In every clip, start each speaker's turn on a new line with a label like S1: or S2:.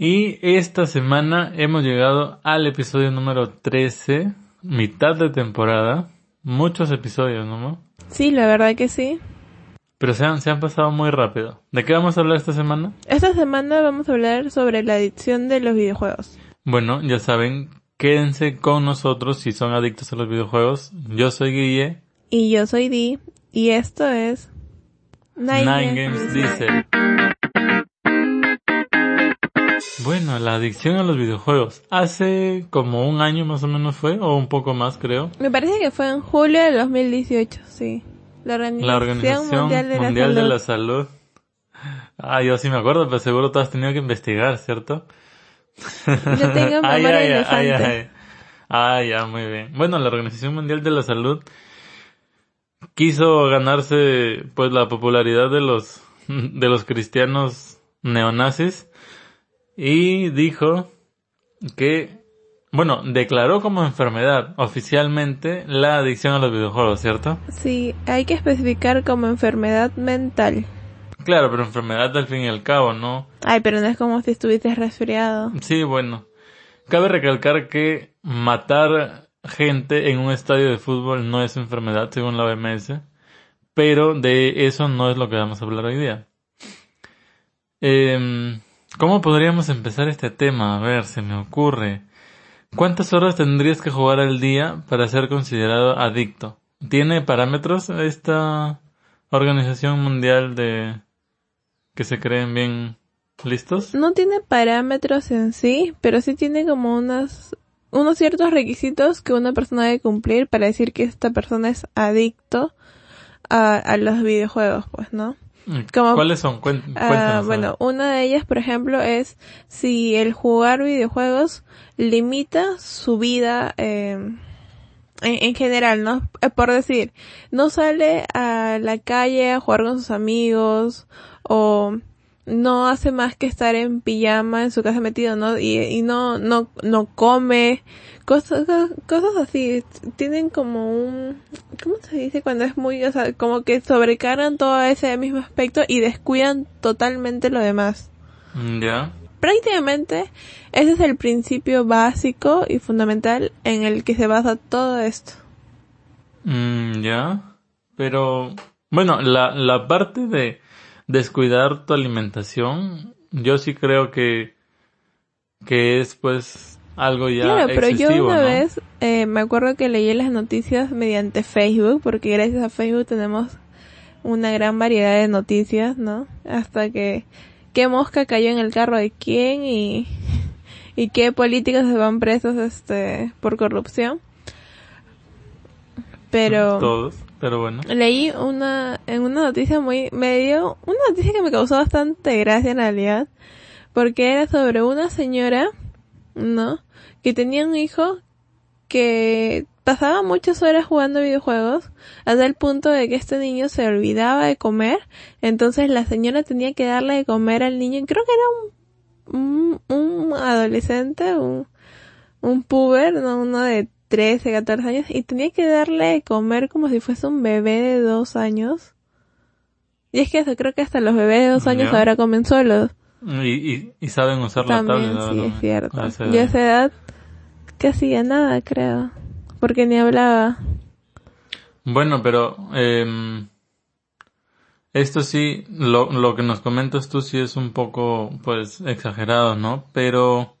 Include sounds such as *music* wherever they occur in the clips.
S1: Y esta semana hemos llegado al episodio número 13, mitad de temporada. Muchos episodios, ¿no?
S2: Sí, la verdad que sí.
S1: Pero se han, se han pasado muy rápido. ¿De qué vamos a hablar esta semana?
S2: Esta semana vamos a hablar sobre la adicción de los videojuegos.
S1: Bueno, ya saben, quédense con nosotros si son adictos a los videojuegos. Yo soy Guille.
S2: Y yo soy Di. Y esto es...
S1: Nine, Games Diesel. Bueno, la adicción a los videojuegos. Hace como un año más o menos fue, o un poco más creo.
S2: Me parece que fue en julio de 2018, sí. La Organización, Mundial, de, la Salud.
S1: Ah, yo sí me acuerdo, pero seguro tú has tenido que investigar, ¿cierto?
S2: Yo tengo *laughs* memoria ay, ay, ay,
S1: ah, ya, muy bien. Bueno, la Organización Mundial de la Salud quiso ganarse pues la popularidad de los *laughs* de los cristianos neonazis y dijo que bueno, declaró como enfermedad oficialmente la adicción a los videojuegos, ¿cierto?
S2: Sí, hay que especificar como enfermedad mental.
S1: Claro, pero enfermedad al fin y al cabo, ¿no?
S2: Ay, pero no es como si estuvieses resfriado.
S1: Sí, bueno. Cabe recalcar que matar gente en un estadio de fútbol no es enfermedad, según la OMS, pero de eso no es lo que vamos a hablar hoy día. Eh, ¿Cómo podríamos empezar este tema? A ver, se me ocurre. ¿Cuántas horas tendrías que jugar al día para ser considerado adicto? ¿Tiene parámetros esta organización mundial de que se creen bien listos?
S2: No tiene parámetros en sí, pero sí tiene como unos, unos ciertos requisitos que una persona debe cumplir para decir que esta persona es adicto a los videojuegos, pues, ¿no?
S1: ¿Cuáles son?
S2: Ah, bueno, una de ellas, por ejemplo, es si el jugar videojuegos limita su vida eh, en, en, general, ¿no? Eh, por decir, no sale a la calle a jugar con sus amigos o no hace más que estar en pijama en su casa metido, ¿no? Y, y no, no, no come, cosas, cosas así, tienen como un, ¿cómo se dice cuando es muy, o sea, como que sobrecargan todo ese mismo aspecto y descuidan totalmente lo demás.
S1: Mm, ya.
S2: Prácticamente ese es el principio básico y fundamental en el que se basa todo esto.
S1: Mm, ya. Pero, bueno, la, la parte de, descuidar tu alimentación, yo sí creo que, que es pues algo ya Claro, pero yo una
S2: vez eh, me acuerdo que leí las noticias mediante Facebook, porque gracias a Facebook tenemos una gran variedad de noticias, ¿no? Hasta que qué mosca cayó en el carro de quién y, *laughs* y qué políticos se van presos este por corrupción. Pero
S1: todos pero bueno.
S2: Leí una, en una noticia muy, medio, una noticia que me causó bastante gracia en realidad, porque era sobre una señora, ¿no? Que tenía un hijo que pasaba muchas horas jugando videojuegos hasta el punto de que este niño se olvidaba de comer, entonces la señora tenía que darle de comer al niño, creo que era un, un, un adolescente, un, un puber, no uno de 13, 14 años y tenía que darle de comer como si fuese un bebé de dos años. Y es que eso, creo que hasta los bebés de dos años ahora comen solos.
S1: Y, y, saben usar la tablet.
S2: Sí, es cierto. Yo a esa edad que hacía nada, creo. Porque ni hablaba.
S1: Bueno, pero eh, esto sí, lo, lo que nos comentas tú sí es un poco, pues, exagerado, ¿no? Pero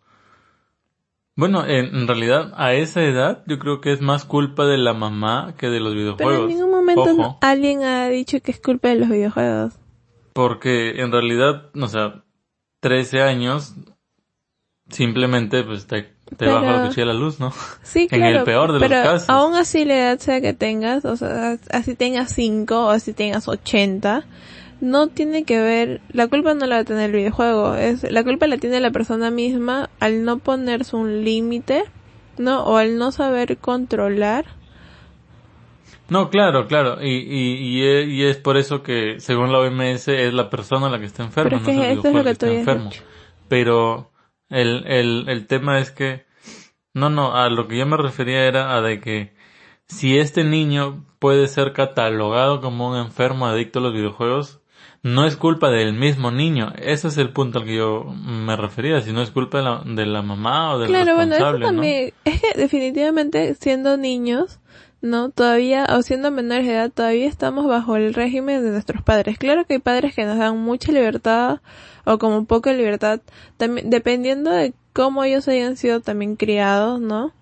S1: bueno, en realidad a esa edad yo creo que es más culpa de la mamá que de los videojuegos.
S2: Pero en ningún momento alguien ha dicho que es culpa de los videojuegos.
S1: Porque en realidad, o sea, 13 años simplemente pues te, te baja el cuchillo la luz, ¿no?
S2: Sí,
S1: claro. *laughs* En el peor de
S2: los
S1: casos.
S2: aún así la edad sea que tengas, o sea, así tengas 5 o así tengas 80, no tiene que ver, la culpa no la va a tener el videojuego, es, la culpa la tiene la persona misma al no ponerse un límite, ¿no? O al no saber controlar.
S1: No, claro, claro, y, y, y, es, por eso que, según la OMS, es la persona la que está enferma,
S2: Pero es que eso es lo que, enfermo.
S1: Pero el, el, el tema es que, no, no, a lo que yo me refería era a de que si este niño puede ser catalogado como un enfermo adicto a los videojuegos, no es culpa del mismo niño. Ese es el punto al que yo me refería. Si no es culpa de la, de la mamá o del
S2: Claro, bueno, eso
S1: responsable, ¿no?
S2: también, es que definitivamente siendo niños, ¿no? Todavía, o siendo menores de edad, todavía estamos bajo el régimen de nuestros padres. Claro que hay padres que nos dan mucha libertad o como poca libertad, también, dependiendo de cómo ellos hayan sido también criados, ¿no?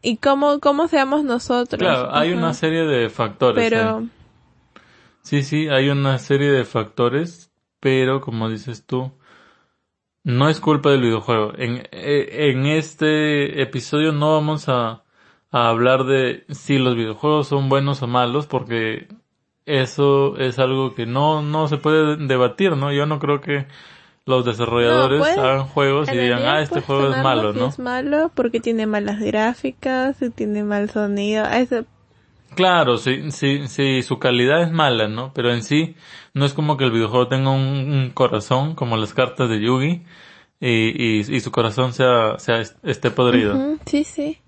S2: Y cómo, cómo seamos nosotros.
S1: Claro, hay
S2: Ajá.
S1: una serie de factores.
S2: Pero,
S1: ahí. Sí, sí, hay una serie de factores, pero como dices tú, no es culpa del videojuego. En, eh, en este episodio no vamos a, a hablar de si los videojuegos son buenos o malos, porque eso es algo que no, no se puede debatir, ¿no? Yo no creo que los desarrolladores
S2: No,
S1: hagan juegos y digan, ah, este juego es malo, ¿no?
S2: Es malo porque tiene malas gráficas, y tiene mal sonido. a ese-
S1: Claro, sí, sí, sí, su calidad es mala, ¿no? Pero en sí, no es como que el videojuego tenga un, un corazón, como las cartas de Yugi, y, y, y su corazón sea, sea, esté podrido.
S2: Sí, sí.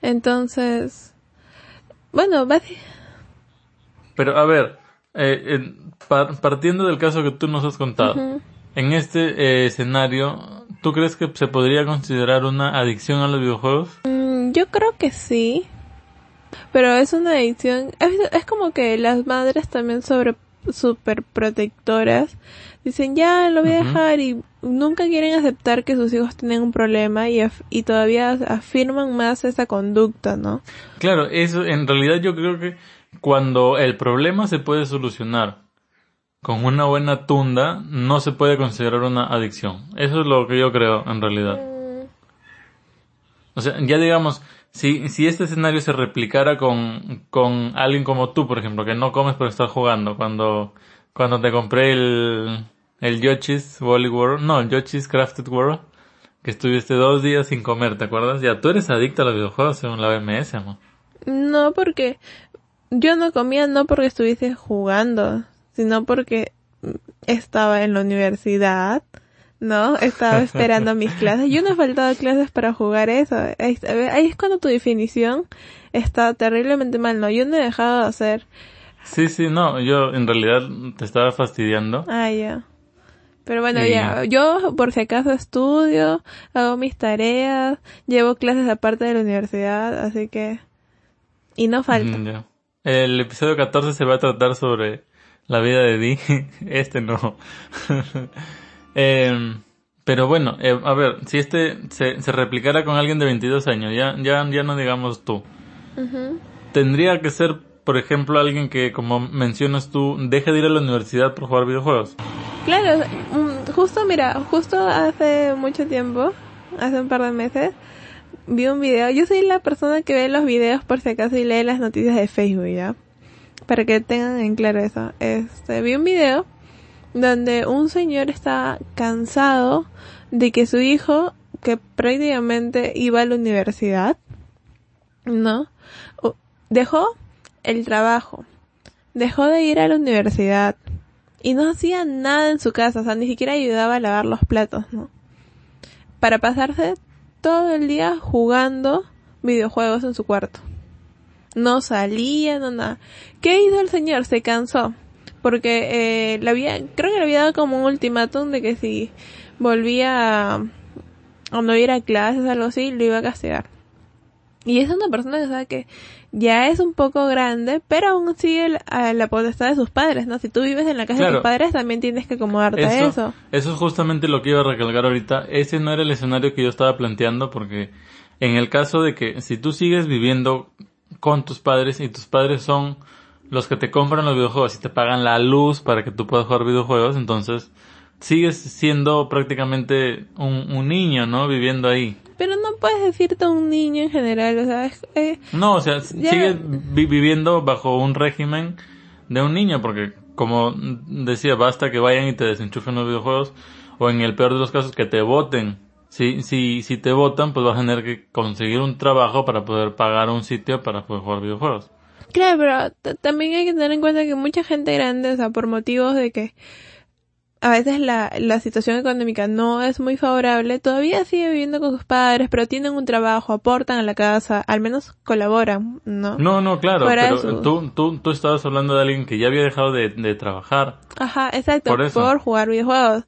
S2: Entonces, bueno, basi-
S1: Pero a ver, eh, en- par- partiendo del caso que tú nos has contado, en este eh, escenario, ¿tú crees que se podría considerar una adicción a los videojuegos?
S2: Mm, yo creo que sí. Pero es una adicción. Es, es como que las madres también sobre super protectoras dicen ya lo voy a dejar y nunca quieren aceptar que sus hijos tienen un problema y, af- y todavía afirman más esa conducta, ¿no?
S1: Claro, eso en realidad yo creo que cuando el problema se puede solucionar con una buena tunda, no se puede considerar una adicción. Eso es lo que yo creo en realidad.
S2: Mm,
S1: O sea, ya digamos, si, si este escenario se replicara con, con alguien como tú, por ejemplo, que no comes por estar jugando, cuando, cuando te compré el, el Yoshi's Woolly World, no, el Yoshi's Crafted World, que estuviste dos días sin comer, ¿te acuerdas? Ya tú eres adicto a los videojuegos según la BMS, amor.
S2: No, porque yo no comía no porque estuviese jugando, sino porque estaba en la universidad, ¿no? Estaba esperando mis *laughs* clases. Yo no he faltado a clases para jugar eso. Ahí, es cuando tu definición está terriblemente mal, ¿no? Yo no he dejado de hacer.
S1: Sí, sí, no, yo en realidad te estaba fastidiando.
S2: Ah, ya. Pero bueno, ya, yo por si acaso estudio, hago mis tareas, llevo clases aparte de la universidad, así que... Y no falta.
S1: Ya. El episodio 14 se va a tratar sobre la vida de Dee. *laughs* Este no. *laughs* Em, pero bueno, eh, a ver, si este se, se replicara con alguien de 22 años, ya, ya, ya no digamos tú.
S2: Ujú.
S1: Tendría que ser, por ejemplo, alguien que, como mencionas tú, deje de ir a la universidad por jugar videojuegos.
S2: Claro, mm, justo mira, justo hace mucho tiempo, hace un par de meses, vi un video. Yo soy la persona que ve los videos por si acaso y lee las noticias de Facebook, ¿ya? Para que tengan en claro eso. Este, vi un video donde un señor está cansado de que su hijo, que prácticamente iba a la universidad, ¿no? Dejó el trabajo, dejó de ir a la universidad y no hacía nada en su casa, o sea, ni siquiera ayudaba a lavar los platos, ¿no? Para pasarse todo el día jugando videojuegos en su cuarto. No salía, no nada. ¿Qué hizo el señor? Se cansó. Porque eh, le había, creo que le había dado como un ultimátum de que si volvía a, a no ir a clases o algo así, lo iba a castigar. Y es una persona que sabe que ya es un poco grande, pero aún sigue el- a la potestad de sus padres, ¿no? Si tú vives en la casa de tus padres, también tienes que acomodarte a
S1: eso.
S2: eso
S1: es justamente lo que iba a recalcar ahorita. Ese no era el escenario que yo estaba planteando porque en el caso de que si tú sigues viviendo con tus padres y tus padres son los que te compran los videojuegos y te pagan la luz para que tú puedas jugar videojuegos, entonces sigues siendo prácticamente un, un niño, ¿no? Viviendo ahí.
S2: Pero no puedes decirte un niño en general, o sea, eh,
S1: No, o sea,
S2: Ya.
S1: sigues vi- viviendo bajo un régimen de un niño, porque como decía, basta que vayan y te desenchufen los videojuegos, o en el peor de los casos que te voten. Si, si, si te votan, pues vas a tener que conseguir un trabajo para poder pagar un sitio para poder jugar videojuegos.
S2: Claro, pero también hay que tener en cuenta que mucha gente grande, o sea, por motivos de que a veces la, la situación económica no es muy favorable, todavía sigue viviendo con sus padres, pero tienen un trabajo, aportan a la casa, al menos colaboran, ¿no?
S1: No, no, claro,
S2: Fuera
S1: pero
S2: su-
S1: tú, tú, tú estabas hablando de alguien que ya había dejado de, de trabajar.
S2: Ajá, exacto,
S1: Por
S2: por,
S1: eso.
S2: jugar videojuegos.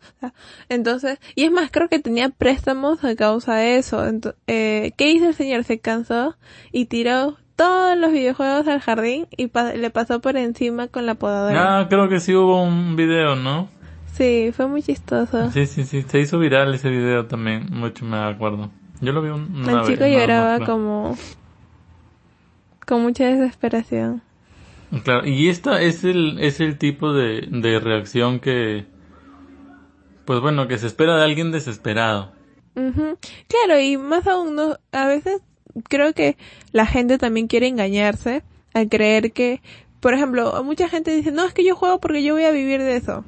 S2: Entonces, y es más, creo que tenía préstamos a causa de eso. Ento- eh, ¿Qué hizo el señor? Se cansó y tiró todos los videojuegos al jardín y pa- le pasó por encima con la podadora.
S1: Ah, creo que sí hubo un video, ¿no?
S2: Sí, fue muy chistoso.
S1: Sí, sí, sí, se hizo viral ese video también, mucho me acuerdo. Yo lo vi un- una
S2: el
S1: vez,
S2: chico
S1: más,
S2: lloraba como con mucha desesperación.
S1: Claro, y esta es el, es el tipo de, de reacción que, pues bueno, que se espera de alguien desesperado.
S2: Ujú. Claro, y más aún, no, a veces creo que la gente también quiere engañarse al creer que, por ejemplo, mucha gente dice, no, es que yo juego porque yo voy a vivir de eso.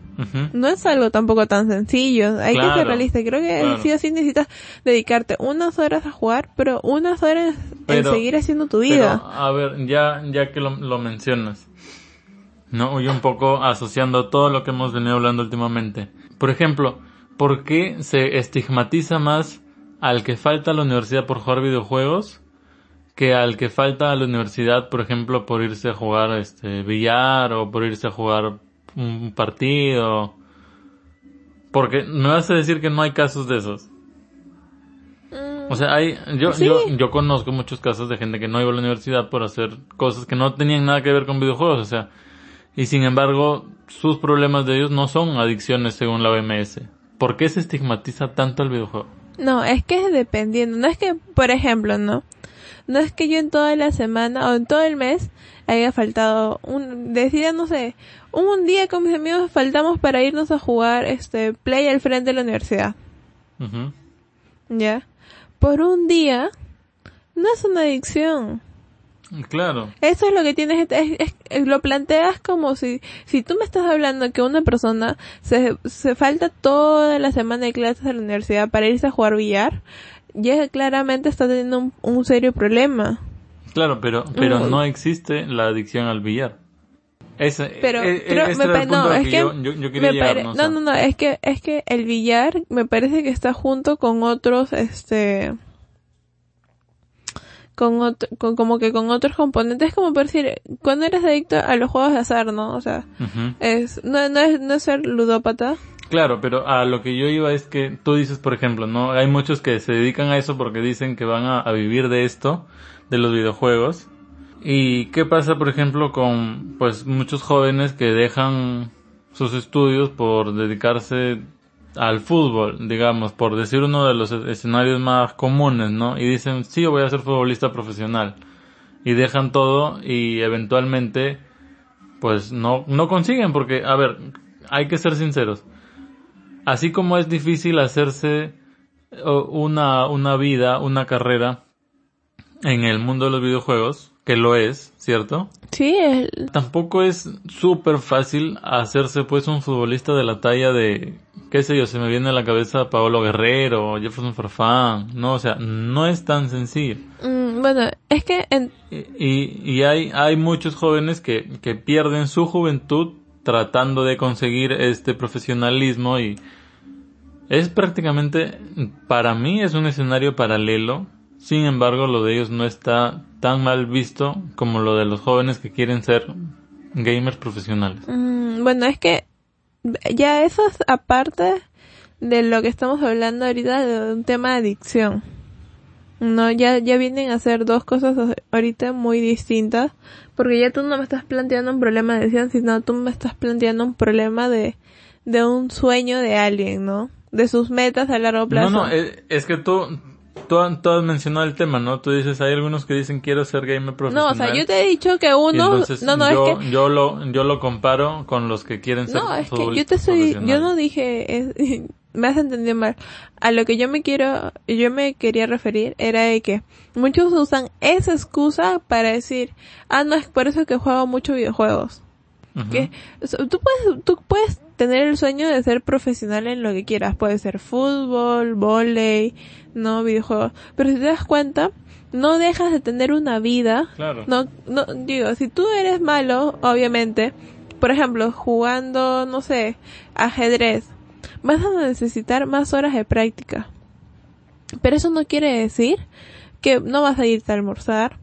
S2: No es algo tampoco tan sencillo, hay que ser realista. Creo que
S1: claro.
S2: sí o sí necesitas dedicarte unas horas a jugar, pero unas horas
S1: Pero-
S2: en seguir haciendo tu
S1: Pero,
S2: vida.
S1: a ver, ya, ya que lo, lo mencionas, ¿no? Y un poco asociando todo lo que hemos venido hablando últimamente. Por ejemplo, ¿por qué se estigmatiza más al que falta a la universidad por jugar videojuegos que al que falta a la universidad, por ejemplo, por irse a jugar este billar o por irse a jugar un partido? Porque me vas a decir que no hay casos de esos. O sea, hay, yo,
S2: Sí.
S1: yo, yo conozco muchos casos de gente que no iba a la universidad por hacer cosas que no tenían nada que ver con videojuegos, o sea, y sin embargo, sus problemas de ellos no son adicciones según la OMS. ¿Por qué se estigmatiza tanto el videojuego?
S2: No, es que es dependiendo. No es que, por ejemplo, no. No es que yo en toda la semana o en todo el mes haya faltado un, decía, no sé, un día con mis amigos faltamos para irnos a jugar este play al frente de la universidad.
S1: Ujú.
S2: ¿Ya? Por un día no es una adicción.
S1: Claro,
S2: Eso es lo que tienes, es, es- es- lo planteas como si, si tú me estás hablando que una persona se, se falta toda la semana de clases a la universidad para irse a jugar billar, ya claramente está teniendo un, un serio problema.
S1: claro, pero, pero
S2: Mm.
S1: no existe la adicción al billar. Ese,
S2: Pero
S1: e- e-
S2: creo- me no, es
S1: que yo, yo- yo quería
S2: me
S1: llegar,
S2: pare-
S1: ¿no? O
S2: no,
S1: sea,
S2: no, no, es que, es que el billar me parece que está junto con otros, este, con otro, con, como que con otros componentes, como por decir, cuando eres adicto a los juegos de azar, ¿no? O sea,
S1: ujú.
S2: es, no, no es, no es ser ludópata.
S1: Claro, pero a lo que yo iba es que tú dices, por ejemplo, ¿no? Hay muchos que se dedican a eso porque dicen que van a, a vivir de esto, de los videojuegos. ¿Y qué pasa, por ejemplo, con, pues, muchos jóvenes que dejan sus estudios por dedicarse al fútbol, digamos, por decir uno de los escenarios más comunes, ¿no? Y dicen, sí, voy a ser futbolista profesional. Y dejan todo y eventualmente, pues, no, no consiguen porque, a ver, hay que ser sinceros así como es difícil hacerse o, una, una vida, una carrera en el mundo de los videojuegos, que lo es, ¿cierto?
S2: Sí, el,
S1: Tampoco es súper fácil hacerse pues un futbolista de la talla de, qué sé yo, se me viene a la cabeza Paolo Guerrero, Jefferson Farfán, no, o sea, no es tan sencillo.
S2: mm, bueno, es que en,
S1: Y, y hay, hay muchos jóvenes que, que pierden su juventud tratando de conseguir este profesionalismo y es prácticamente, para mí es un escenario paralelo, sin embargo lo de ellos no está tan mal visto como lo de los jóvenes que quieren ser gamers profesionales.
S2: mm, bueno, es que ya eso es aparte de lo que estamos hablando ahorita de un tema de adicción. No, ya, ya vienen a ser dos cosas ahorita muy distintas, porque ya tú no me estás planteando un problema de adicción, sino tú me estás planteando un problema de, de un sueño de alguien, ¿no? De sus metas a largo plazo.
S1: No, no, es, es que tú, tú, tú has mencionado el tema, ¿no? Tú dices, hay algunos que dicen quiero ser gamer
S2: No,
S1: profesional.
S2: o sea, yo te he dicho que uno, no, no,
S1: yo,
S2: es que,
S1: yo lo yo lo comparo con los que quieren ser
S2: no, es que yo te estoy, yo no dije, es- *laughs* me has entendido mal. A lo que yo me quiero, yo me quería referir era de que muchos usan esa excusa para decir, ah, no, es por eso que juego muchos videojuegos. Que tú puedes tú puedes tener el sueño de ser profesional en lo que quieras puede ser fútbol volei no videojuegos pero si te das cuenta no dejas de tener una vida
S1: Claro.
S2: no no digo si tú eres malo obviamente por ejemplo jugando no sé ajedrez vas a necesitar más horas de práctica. Pero eso no quiere decir que no vas a irte a almorzar,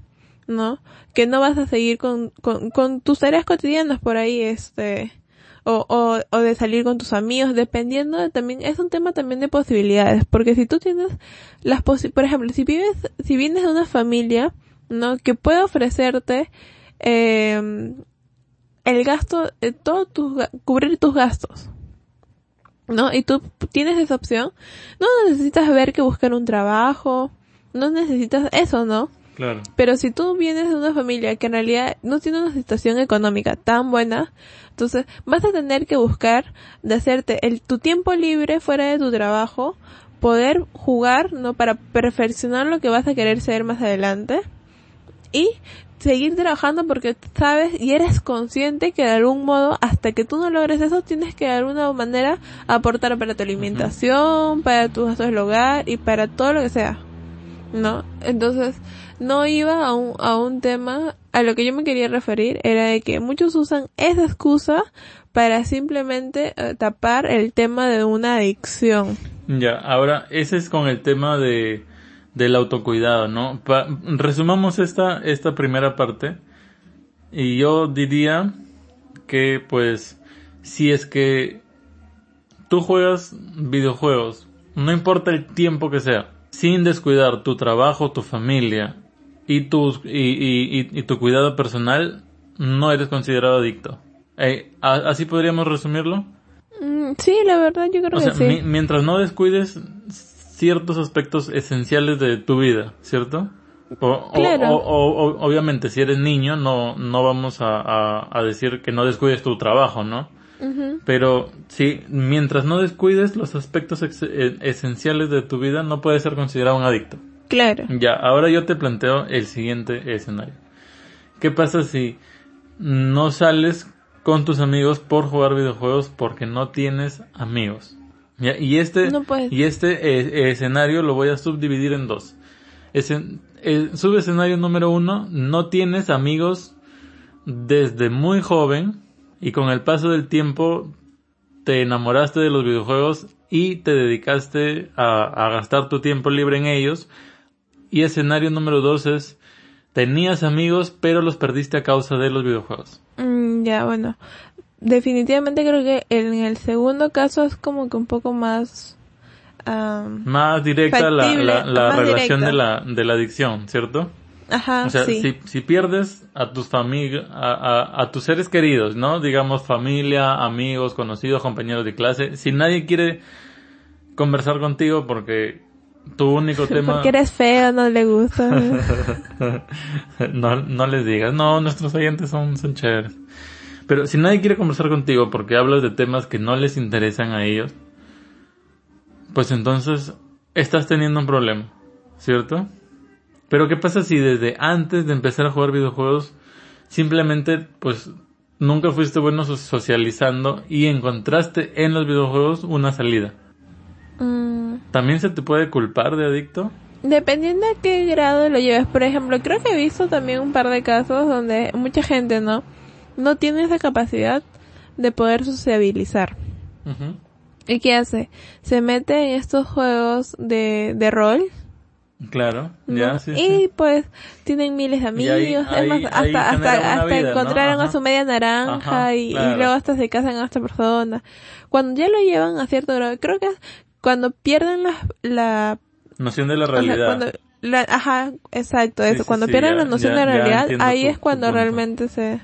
S2: ¿no? Que no vas a seguir con, con, con tus tareas cotidianas por ahí, este, o, o, o de salir con tus amigos, dependiendo de también, es un tema también de posibilidades, porque si tú tienes las posi por ejemplo, si vives, si vienes de una familia, ¿no? Que puede ofrecerte, eh, el gasto, eh, todo tus, cubrir tus gastos, ¿no? Y tú tienes esa opción, no necesitas ver que buscar un trabajo, no necesitas eso, ¿no?
S1: Claro.
S2: Pero si tú vienes de una familia que en realidad no tiene una situación económica tan buena, entonces vas a tener que buscar de hacerte el, tu tiempo libre fuera de tu trabajo, poder jugar, ¿no? Para perfeccionar lo que vas a querer ser más adelante y seguir trabajando porque sabes y eres consciente que de algún modo hasta que tú no logres eso tienes que de alguna manera aportar para tu alimentación, para tus gastos del hogar y para todo lo que sea. ¿No? Entonces, no iba a un, a un tema, a lo que yo me quería referir era de que muchos usan esa excusa para simplemente eh, tapar el tema de una adicción.
S1: Ya, ahora ese es con el tema de del autocuidado, ¿no? Pa- resumamos esta esta primera parte y yo diría que pues si es que tú juegas videojuegos, no importa el tiempo que sea, sin descuidar tu trabajo, tu familia y tus y, y, y- tu cuidado personal, no eres considerado adicto. Eh, ¿a- ¿Así podríamos resumirlo?
S2: Mm, sí, la verdad yo creo
S1: O sea,
S2: que sí.
S1: mi- mientras no descuides ciertos aspectos esenciales de tu vida, ¿cierto? O,
S2: Claro.
S1: o- obviamente, si eres niño, no, no vamos a, a- a decir que no descuides tu trabajo, ¿no? Pero sí, mientras no descuides los aspectos eh, esenciales de tu vida, no puedes ser considerado un adicto.
S2: Claro.
S1: Ya, ahora yo te planteo el siguiente escenario. ¿Qué pasa si no sales con tus amigos por jugar videojuegos porque no tienes amigos? Ya, y este,
S2: No
S1: y este eh, escenario lo voy a subdividir en dos. El subescenario número uno, no tienes amigos desde muy joven y con el paso del tiempo te enamoraste de los videojuegos y te dedicaste a, a gastar tu tiempo libre en ellos. Y escenario número dos es, tenías amigos pero los perdiste a causa de los videojuegos.
S2: Mm, ya, bueno. Definitivamente creo que en el segundo caso es como que un poco más... am,
S1: Más directa la,
S2: Factible,
S1: la, la
S2: más
S1: relación
S2: directa.
S1: de la, de la adicción, ¿cierto?
S2: ajá,
S1: O sea,
S2: sí.
S1: si, si pierdes a tus familia, a, a, a tus seres queridos, ¿no? Digamos familia, amigos, conocidos, compañeros de clase, si nadie quiere conversar contigo porque tu único *laughs* tema
S2: Porque eres feo, no le gusta. *laughs*
S1: no, no les digas, no, nuestros oyentes son, son chéveres. Pero si nadie quiere conversar contigo porque hablas de temas que no les interesan a ellos, pues entonces estás teniendo un problema, ¿cierto? Pero ¿qué pasa si desde antes de empezar a jugar videojuegos simplemente pues nunca fuiste bueno so- socializando y encontraste en los videojuegos una salida?
S2: Mm,
S1: ¿También se te puede culpar de adicto?
S2: dependiendo de qué grado lo lleves. Por ejemplo, creo que he visto también un par de casos donde mucha gente, ¿no? No tiene esa capacidad de poder sociabilizar.
S1: Ujú.
S2: ¿Y qué hace? Se mete en estos juegos de, de rol.
S1: Claro,
S2: ¿no?
S1: ya, sí,
S2: y
S1: sí.
S2: pues tienen miles de
S1: Y ahí-
S2: amigos,
S1: ahí-
S2: además,
S1: ahí
S2: hasta,
S1: generan
S2: hasta, hasta
S1: vida, ¿no?
S2: encontraron a
S1: Ajá.
S2: su media naranja
S1: Ajá,
S2: y, y
S1: claro.
S2: luego hasta se casan a esta persona. Cuando ya lo llevan a cierto grado, creo que cuando pierden la, la
S1: Noción de la
S2: o sea,
S1: realidad.
S2: cuando la, ajá, exacto, eso,
S1: sí,
S2: cuando
S1: sí,
S2: pierden
S1: ya-
S2: la noción
S1: ya-
S2: de
S1: ya
S2: realidad, ahí
S1: tu-
S2: es cuando realmente se...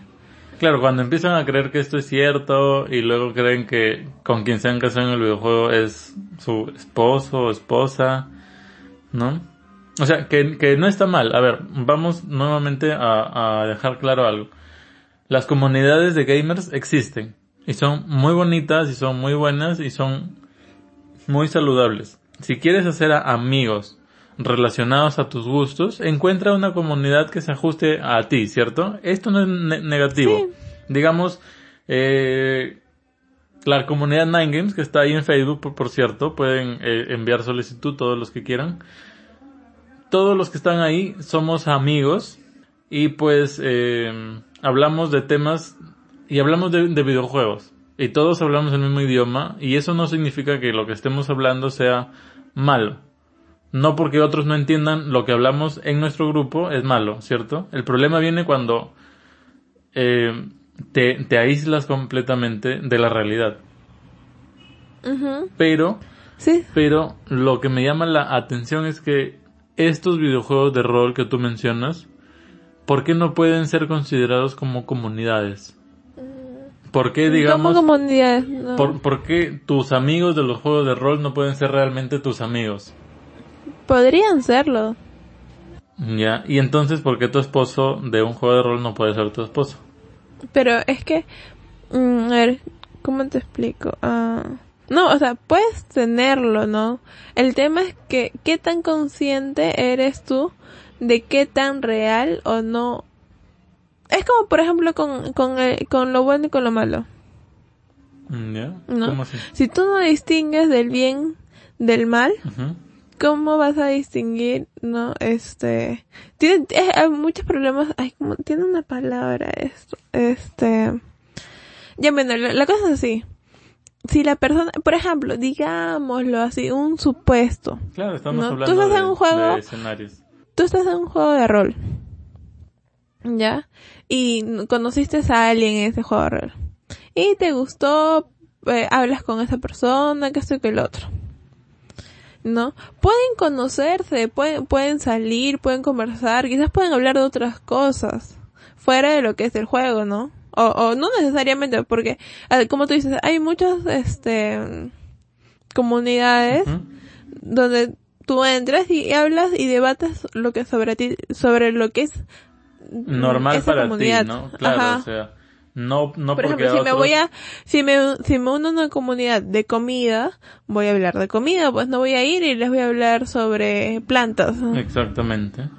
S1: Claro, cuando empiezan a creer que esto es cierto y luego creen que con quien se han casado en el videojuego es su esposo o esposa, ¿no? O sea, que, que no está mal. A ver, vamos nuevamente a, a dejar claro algo. Las comunidades de gamers existen y son muy bonitas y son muy buenas y son muy saludables. Si quieres hacer a amigos relacionados a tus gustos, encuentra una comunidad que se ajuste a ti, ¿cierto? Esto no es ne- negativo.
S2: Sí.
S1: Digamos, eh, la comunidad Nine Games, que está ahí en Facebook, por, por cierto, pueden eh, enviar solicitud todos los que quieran. Todos los que están ahí somos amigos y pues eh, hablamos de temas y hablamos de, de videojuegos. Y todos hablamos el mismo idioma y eso no significa que lo que estemos hablando sea malo. No porque otros no entiendan lo que hablamos en nuestro grupo es malo, ¿cierto? El problema viene cuando eh, te, te aíslas completamente de la realidad. Pero,
S2: Sí.
S1: pero lo que me llama la atención es que estos videojuegos de rol que tú mencionas, ¿por qué no pueden ser considerados como comunidades? ¿Por qué, digamos,
S2: Como no.
S1: por, por qué tus amigos de los juegos de rol no pueden ser realmente tus amigos?
S2: Podrían serlo.
S1: Ya, y entonces, ¿por qué tu esposo de un juego de rol no puede ser tu esposo?
S2: Pero es que, mm, a ver, ¿cómo te explico? Ah, no, o sea, puedes tenerlo, ¿no? El tema es que, ¿qué tan consciente eres tú de qué tan real o no? Es como, por ejemplo, con, con, el- con lo bueno y con lo malo.
S1: ¿Ya?
S2: No.
S1: ¿Cómo así?
S2: Si tú no distingues del bien del mal. ¿cómo vas a distinguir, no? Este, tiene, eh, hay muchos problemas, ay, como, tiene una palabra esto, este, ya bueno, la, la cosa es así. Si la persona, por ejemplo, digámoslo así, un supuesto.
S1: Claro, estamos
S2: No, tú
S1: hablando
S2: estás
S1: de,
S2: en un juego-
S1: de escenarios.
S2: Tú estás en un juego de rol. ¿Ya? Y conociste a alguien en ese juego de rol. Y te gustó, eh, hablas con esa persona, que esto y que el otro. ¿No? Pueden conocerse, pueden, pueden salir, pueden conversar, quizás pueden hablar de otras cosas. Fuera de lo que es el juego, ¿no? O, o no necesariamente, porque, ah, como tú dices, hay muchas, este, comunidades donde tú entras y hablas y debates lo que sobre ti, sobre lo que es
S1: Normal
S2: esa
S1: para
S2: comunidad.
S1: ti, ¿no? Claro,
S2: Ajá.
S1: o sea, no, no
S2: Por
S1: porque
S2: ejemplo, si me voy a, si me, si me uno a una comunidad de comida, voy a hablar de comida, pues no voy a ir y les voy a hablar sobre plantas.
S1: Exactamente.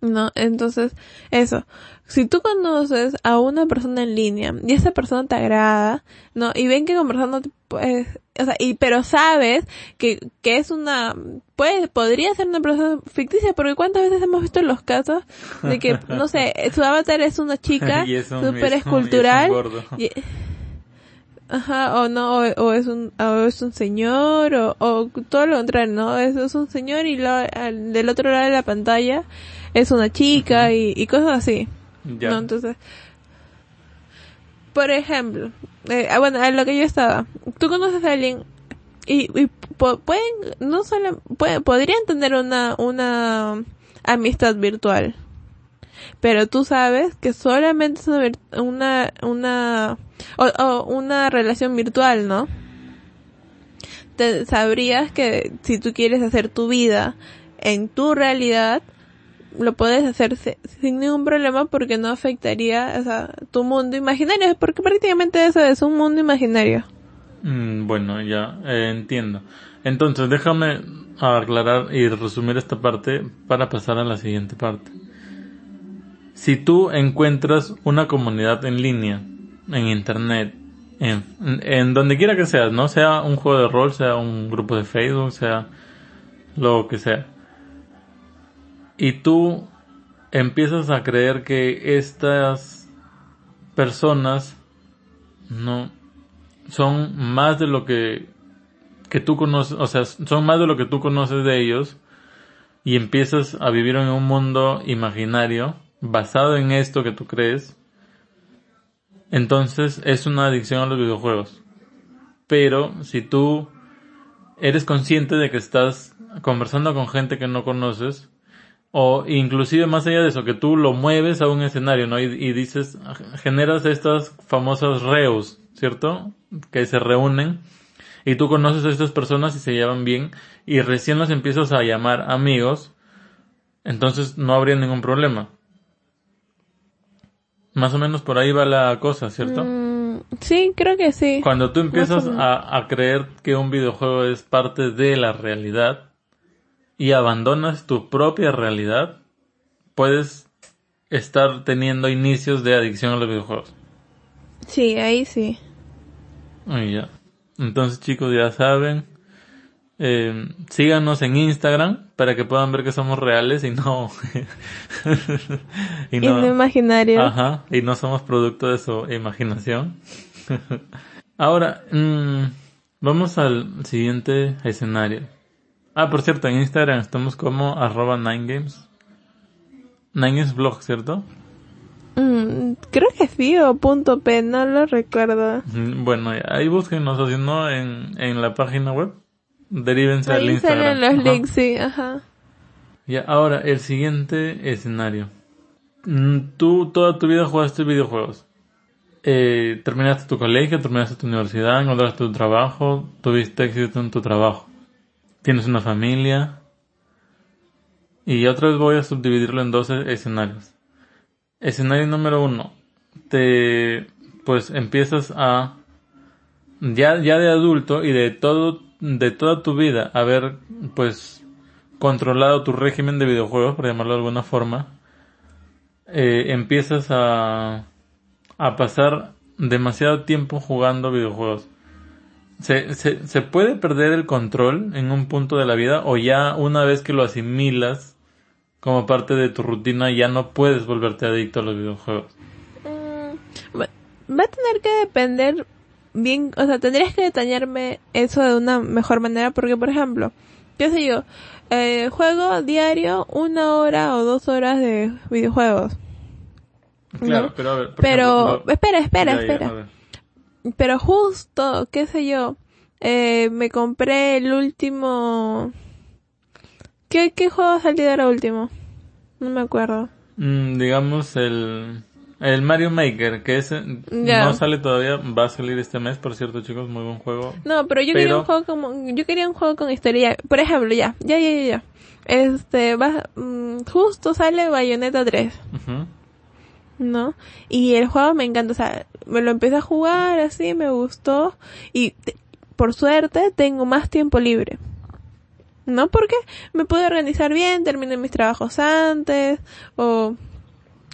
S2: ¿no? Entonces, eso. Si tú conoces a una persona en línea y esa persona te agrada, ¿no? Y ven que conversando, pues, o sea, y, pero sabes que, que es una, puede, podría ser una persona ficticia, porque cuántas veces hemos visto los casos de que, *laughs* no sé, su avatar es una chica *laughs* súper
S1: y es un
S2: escultural, y- *laughs* Ajá, o no, o, o es un, o es un señor, o, o todo lo contrario, ¿no? Es, es un señor y lo, al- del otro lado de la pantalla es una chica y, y cosas así.
S1: Ya.
S2: ¿no? Entonces, por ejemplo, eh, ah, bueno, a lo que yo estaba, tú conoces a alguien y, y pueden, no solo, pueden, podrían tener una, una amistad virtual. Pero tú sabes que solamente es una, una, una, o una relación virtual, ¿no? Te, sabrías que si tú quieres hacer tu vida en tu realidad, lo puedes hacer sin ningún problema porque no afectaría o sea, tu mundo imaginario, porque prácticamente eso es un mundo imaginario.
S1: Mm, bueno, ya, eh, entiendo. Entonces, déjame aclarar y resumir esta parte para pasar a la siguiente parte. Si tú encuentras una comunidad en línea, en internet, en, en donde quiera que sea, no sea un juego de rol, sea un grupo de Facebook, sea lo que sea, y tú empiezas a creer que estas personas no son más de lo que que tú conoces, o sea, son más de lo que tú conoces de ellos y empiezas a vivir en un mundo imaginario basado en esto que tú crees, entonces es una adicción a los videojuegos. Pero si tú eres consciente de que estás conversando con gente que no conoces, o inclusive más allá de eso, que tú lo mueves a un escenario, ¿no? Y, y dices, generas estas famosas reus, ¿cierto? Que se reúnen y tú conoces a estas personas y se llevan bien y recién los empiezas a llamar amigos, entonces no habría ningún problema. Más o menos por ahí va la cosa, ¿cierto?
S2: Mm, sí, creo que sí.
S1: Cuando tú empiezas a creer que un videojuego es parte de la realidad y abandonas tu propia realidad, puedes estar teniendo inicios de adicción a los videojuegos.
S2: Sí, ahí sí.
S1: Y ya. Entonces chicos ya saben, eh, síganos en Instagram para que puedan ver que somos reales y no... *laughs* y
S2: no imaginario.
S1: Ajá, y no somos producto de su imaginación. *laughs* Ahora, mm, vamos al siguiente escenario. Ah, por cierto, en Instagram estamos como arroba 9games. 9games blog, ¿cierto?
S2: Mm, creo que sí, o punto P, no lo recuerdo.
S1: Mm, Bueno, ahí búsquenos, o si no, en, en la página web. Derívense al
S2: Ahí
S1: Instagram.
S2: salen los
S1: Ajá.
S2: links, sí, ajá.
S1: Ya, ahora, el siguiente escenario. Mm, Tú toda tu vida jugaste videojuegos. Eh, terminaste tu colegio, terminaste tu universidad, encontraste tu trabajo, tuviste éxito en tu trabajo. Tienes una familia. Y otra vez voy a subdividirlo en dos escenarios. Escenario número uno. Te, pues empiezas a, ya, ya de adulto y de todo, de toda tu vida, haber, pues, controlado tu régimen de videojuegos, por llamarlo de alguna forma, eh, empiezas a, a pasar demasiado tiempo jugando videojuegos. Se, se, se puede perder el control en un punto de la vida o ya una vez que lo asimilas como parte de tu rutina ya no puedes volverte adicto a los videojuegos.
S2: Mm, va a tener que depender bien, o sea, tendrías que detallarme eso de una mejor manera porque, por ejemplo, qué sé yo, eh, juego diario una hora o dos horas de videojuegos.
S1: Claro,
S2: ¿no?
S1: pero a ver. por
S2: Pero,
S1: ejemplo,
S2: espera, espera,
S1: ya,
S2: espera. Pero justo, qué sé yo, eh, me compré el último... ¿Qué, qué juego salió ahora último? No me acuerdo.
S1: Mm, digamos el, el Mario Maker, que ese
S2: Ya.
S1: no sale todavía, va a salir este mes, por cierto chicos, muy buen juego.
S2: No, pero yo quería un juego como, yo quería un juego con historia. Por ejemplo, ya, ya, ya, ya, ya. Este, va, mm, justo sale Bayonetta 3,
S1: Ujú.
S2: ¿no? Y el juego me encanta, o sea, me lo empecé a jugar así, me gustó y por suerte tengo más tiempo libre. ¿No? Porque me pude organizar bien, terminé mis trabajos antes, o,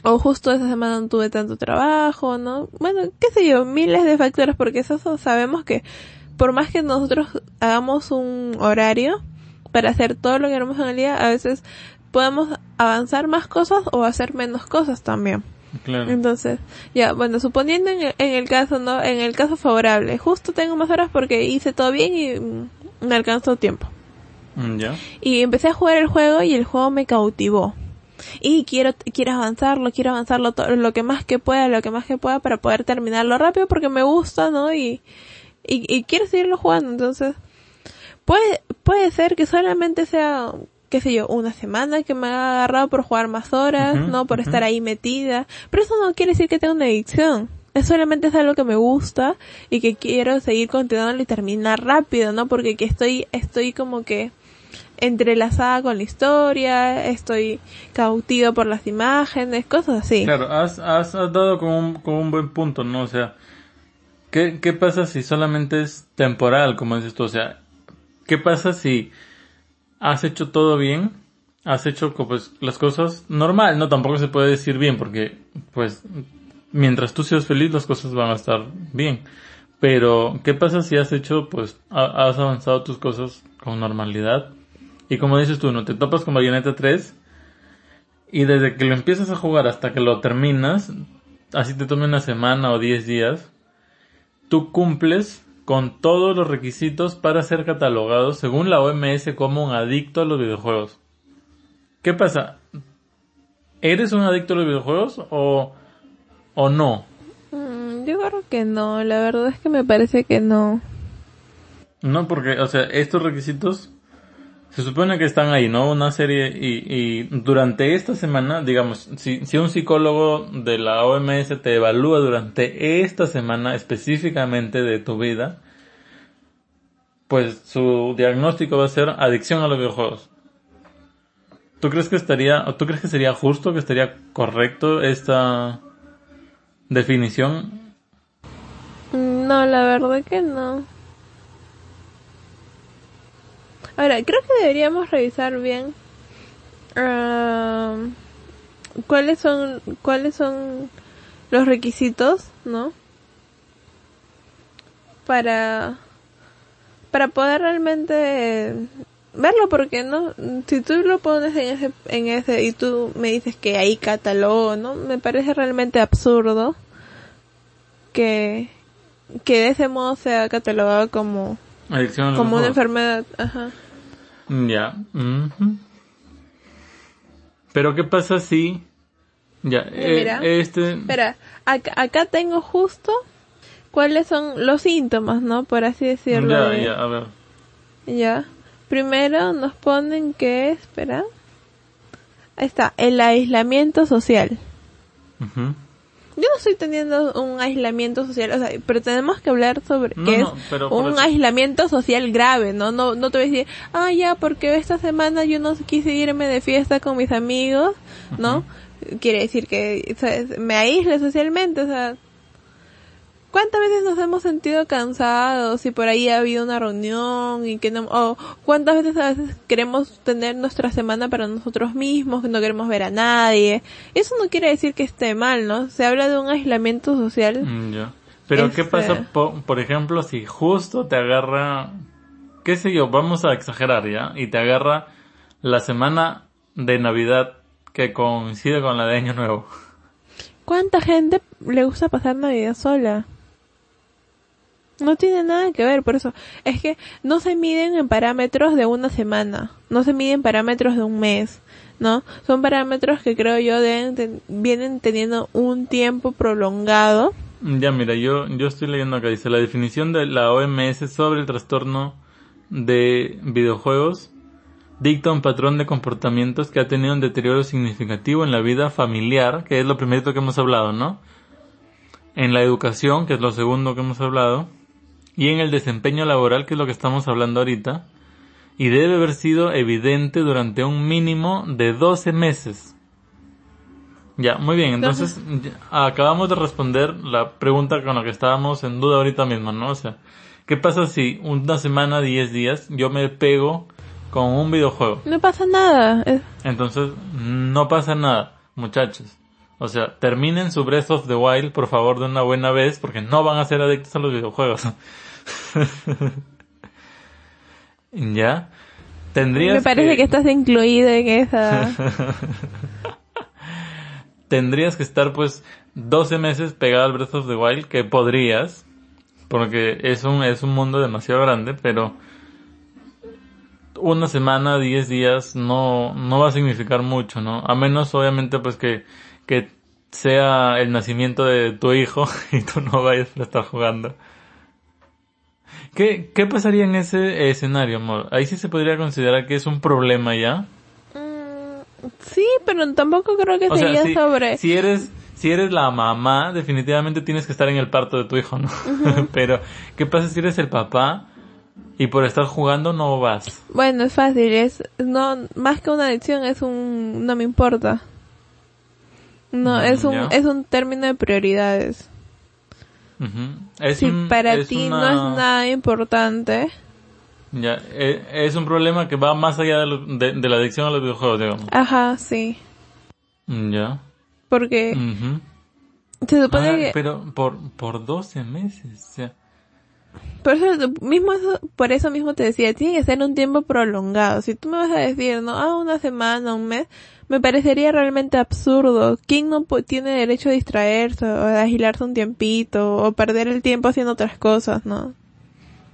S2: o justo esa semana no tuve tanto trabajo, ¿no? Bueno, qué sé yo, miles de factores, porque eso sabemos que por más que nosotros hagamos un horario para hacer todo lo que queremos en el día, a veces podemos avanzar más cosas o hacer menos cosas también.
S1: Claro.
S2: Entonces, ya, bueno, suponiendo en el, en el caso, ¿no? En el caso favorable, justo tengo más horas porque hice todo bien y mm, me alcanzó tiempo.
S1: Mm, Ya.
S2: Y empecé a jugar el juego y el juego me cautivó. Y quiero, quiero avanzarlo, quiero avanzarlo todo, lo que más que pueda, lo que más que pueda para poder terminarlo rápido porque me gusta, ¿no? Y, y, y quiero seguirlo jugando, entonces, puede, puede ser que solamente sea, qué sé yo, una semana que me ha agarrado por jugar más horas,
S1: Ujú,
S2: ¿no? Por
S1: ujú.
S2: estar ahí metida. Pero eso no quiere decir que tenga una adicción. Es solamente es algo que me gusta y que quiero seguir continuando y terminar rápido, ¿no? Porque que estoy, estoy como que entrelazada con la historia, estoy cautiva por las imágenes, cosas así.
S1: Claro, has, has, has dado con un, con un buen punto, ¿no? O sea, ¿qué, ¿qué pasa si solamente es temporal, como dices tú? O sea, ¿qué pasa si has hecho todo bien? Has hecho pues, las cosas normal, no tampoco se puede decir bien porque pues mientras tú seas feliz las cosas van a estar bien. Pero ¿qué pasa si has hecho pues ha- has avanzado tus cosas con normalidad? Y como dices tú, no te topas con Bayonetta 3 y desde que lo empiezas a jugar hasta que lo terminas, así te tome una semana o 10 días, tú cumples con todos los requisitos para ser catalogado según la OMS como un adicto a los videojuegos. ¿Qué pasa? ¿Eres un adicto a los videojuegos o, o no?
S2: Mm, yo creo que no, la verdad es que me parece que no.
S1: No, porque, o sea, estos requisitos se supone que están ahí, ¿no? Una serie y, durante esta semana, digamos, si, si un psicólogo de la OMS te evalúa durante esta semana específicamente de tu vida, pues su diagnóstico va a ser adicción a los videojuegos. ¿Tú crees que estaría, tú crees que sería justo, que estaría correcto esta definición?
S2: Mm, No, la verdad que no. Ahora, creo que deberíamos revisar bien ah, cuáles son cuáles son los requisitos, ¿no? Para para poder realmente verlo porque no si tú lo pones en ese en ese y tú me dices que ahí catalogo, ¿no? Me parece realmente absurdo que que de ese modo sea catalogado como, como una enfermedad. Ajá.
S1: Ya. ujú. Pero ¿qué pasa si... Ya, eh,
S2: mira.
S1: este...
S2: Espera, acá, acá tengo justo cuáles son los síntomas, ¿no? Por así decirlo.
S1: Ya,
S2: de-
S1: ya, a ver.
S2: Ya. Primero nos ponen que, espera. Ahí está, el aislamiento social.
S1: Ujú.
S2: Yo no estoy teniendo un aislamiento social, o sea, pero tenemos que hablar sobre
S1: No,
S2: que
S1: no,
S2: es
S1: pero
S2: un aislamiento social grave, ¿no? No, no te voy a decir, ah, ya, porque esta semana yo no quise irme de fiesta con mis amigos, ¿no? Quiere decir que sea, me aísle socialmente, o sea, ¿cuántas veces nos hemos sentido cansados y por ahí ha habido una reunión y que no, o cuántas veces a veces queremos tener nuestra semana para nosotros mismos, que no queremos ver a nadie? Eso no quiere decir que esté mal, ¿no? Se habla de un aislamiento social.
S1: Mm. Pero ¿qué
S2: Este-
S1: pasa, po- por ejemplo, si justo te agarra, qué sé yo, vamos a exagerar ya, y te agarra la semana de Navidad que coincide con la de Año Nuevo?
S2: ¿Cuánta gente le gusta pasar Navidad sola? No tiene nada que ver, por eso. Es que no se miden en parámetros de una semana, no se miden parámetros de un mes, ¿no? Son parámetros que creo yo deben vienen teniendo un tiempo prolongado.
S1: Ya, mira, yo, yo estoy leyendo acá, dice la definición de la OMS sobre el trastorno de videojuegos dicta un patrón de comportamientos que ha tenido un deterioro significativo en la vida familiar, que es lo primerito que hemos hablado, ¿no? En la educación, que es lo segundo que hemos hablado, y en el desempeño laboral, que es lo que estamos hablando ahorita, y debe haber sido evidente durante un mínimo de 12 meses. Ya, muy bien, entonces acabamos de responder la pregunta con la que estábamos en duda ahorita mismo, ¿no? O sea, ¿qué pasa si una semana, 10 días, yo me pego con un videojuego?
S2: No pasa nada. Es-
S1: Entonces, no pasa nada, muchachos. O sea, terminen su Breath of the Wild, por favor, de una buena vez, porque no van a ser adictos a los videojuegos. *laughs* ¿Ya? Tendrías
S2: Me parece que...
S1: que
S2: estás incluido en esa. *laughs*
S1: tendrías que estar pues 12 meses pegado al Breath of the Wild, que podrías, porque es un, es un mundo demasiado grande, pero una semana, 10 días no, no va a significar mucho, ¿no? A menos obviamente pues que, que sea el nacimiento de tu hijo *laughs* y tú no vayas a estar jugando. ¿Qué, ¿Qué pasaría en ese escenario, amor? Ahí sí se podría considerar que es un problema ya.
S2: Mm, sí, pero tampoco creo que
S1: O sea,
S2: sería
S1: si,
S2: sobre...
S1: si eres si eres la mamá, definitivamente tienes que estar en el parto de tu hijo, ¿no? *laughs* Pero, ¿qué pasa si eres el papá y por estar jugando no vas?
S2: Bueno, es fácil, es no más que una adicción es un no me importa. No, es un
S1: ya.
S2: es un término de prioridades.
S1: Es
S2: si
S1: un-
S2: para
S1: es
S2: ti
S1: una-
S2: no es nada importante,
S1: Ya, e- es un problema que va más allá de, lo- de- de la adicción a los videojuegos, digamos.
S2: ajá, sí,
S1: Mm, Ya.
S2: porque se supone
S1: Ah,
S2: que
S1: Pero por, por 12 meses,
S2: por eso mismo por eso mismo te decía, tiene que ser un tiempo prolongado. Si tú me vas a decir, no, ah, una semana, un mes, me parecería realmente absurdo. ¿Quién no tiene derecho a distraerse o a agilarse un tiempito o perder el tiempo haciendo otras cosas, no?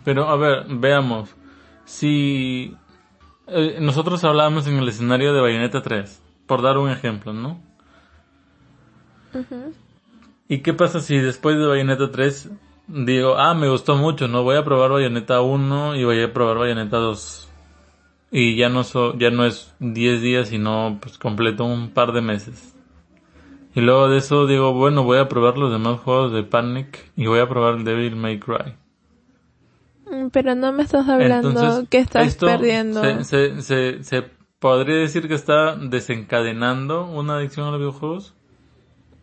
S1: Pero, a ver, veamos. Si eh, nosotros hablábamos en el escenario de Bayonetta 3, por dar un ejemplo, ¿no? ¿Y qué pasa si después de Bayonetta 3 digo, ah, me gustó mucho, no voy a probar Bayonetta 1 y voy a probar Bayonetta 2? Y ya no so, ya no es 10 días, sino pues completo un par de meses. Y luego de eso digo, bueno, voy a probar los demás juegos de Panic y voy a probar el Devil May Cry.
S2: Mm, Pero no me estás hablando
S1: Entonces,
S2: que estás
S1: esto
S2: perdiendo.
S1: Se, se, se, se podría decir que está desencadenando una adicción a los videojuegos.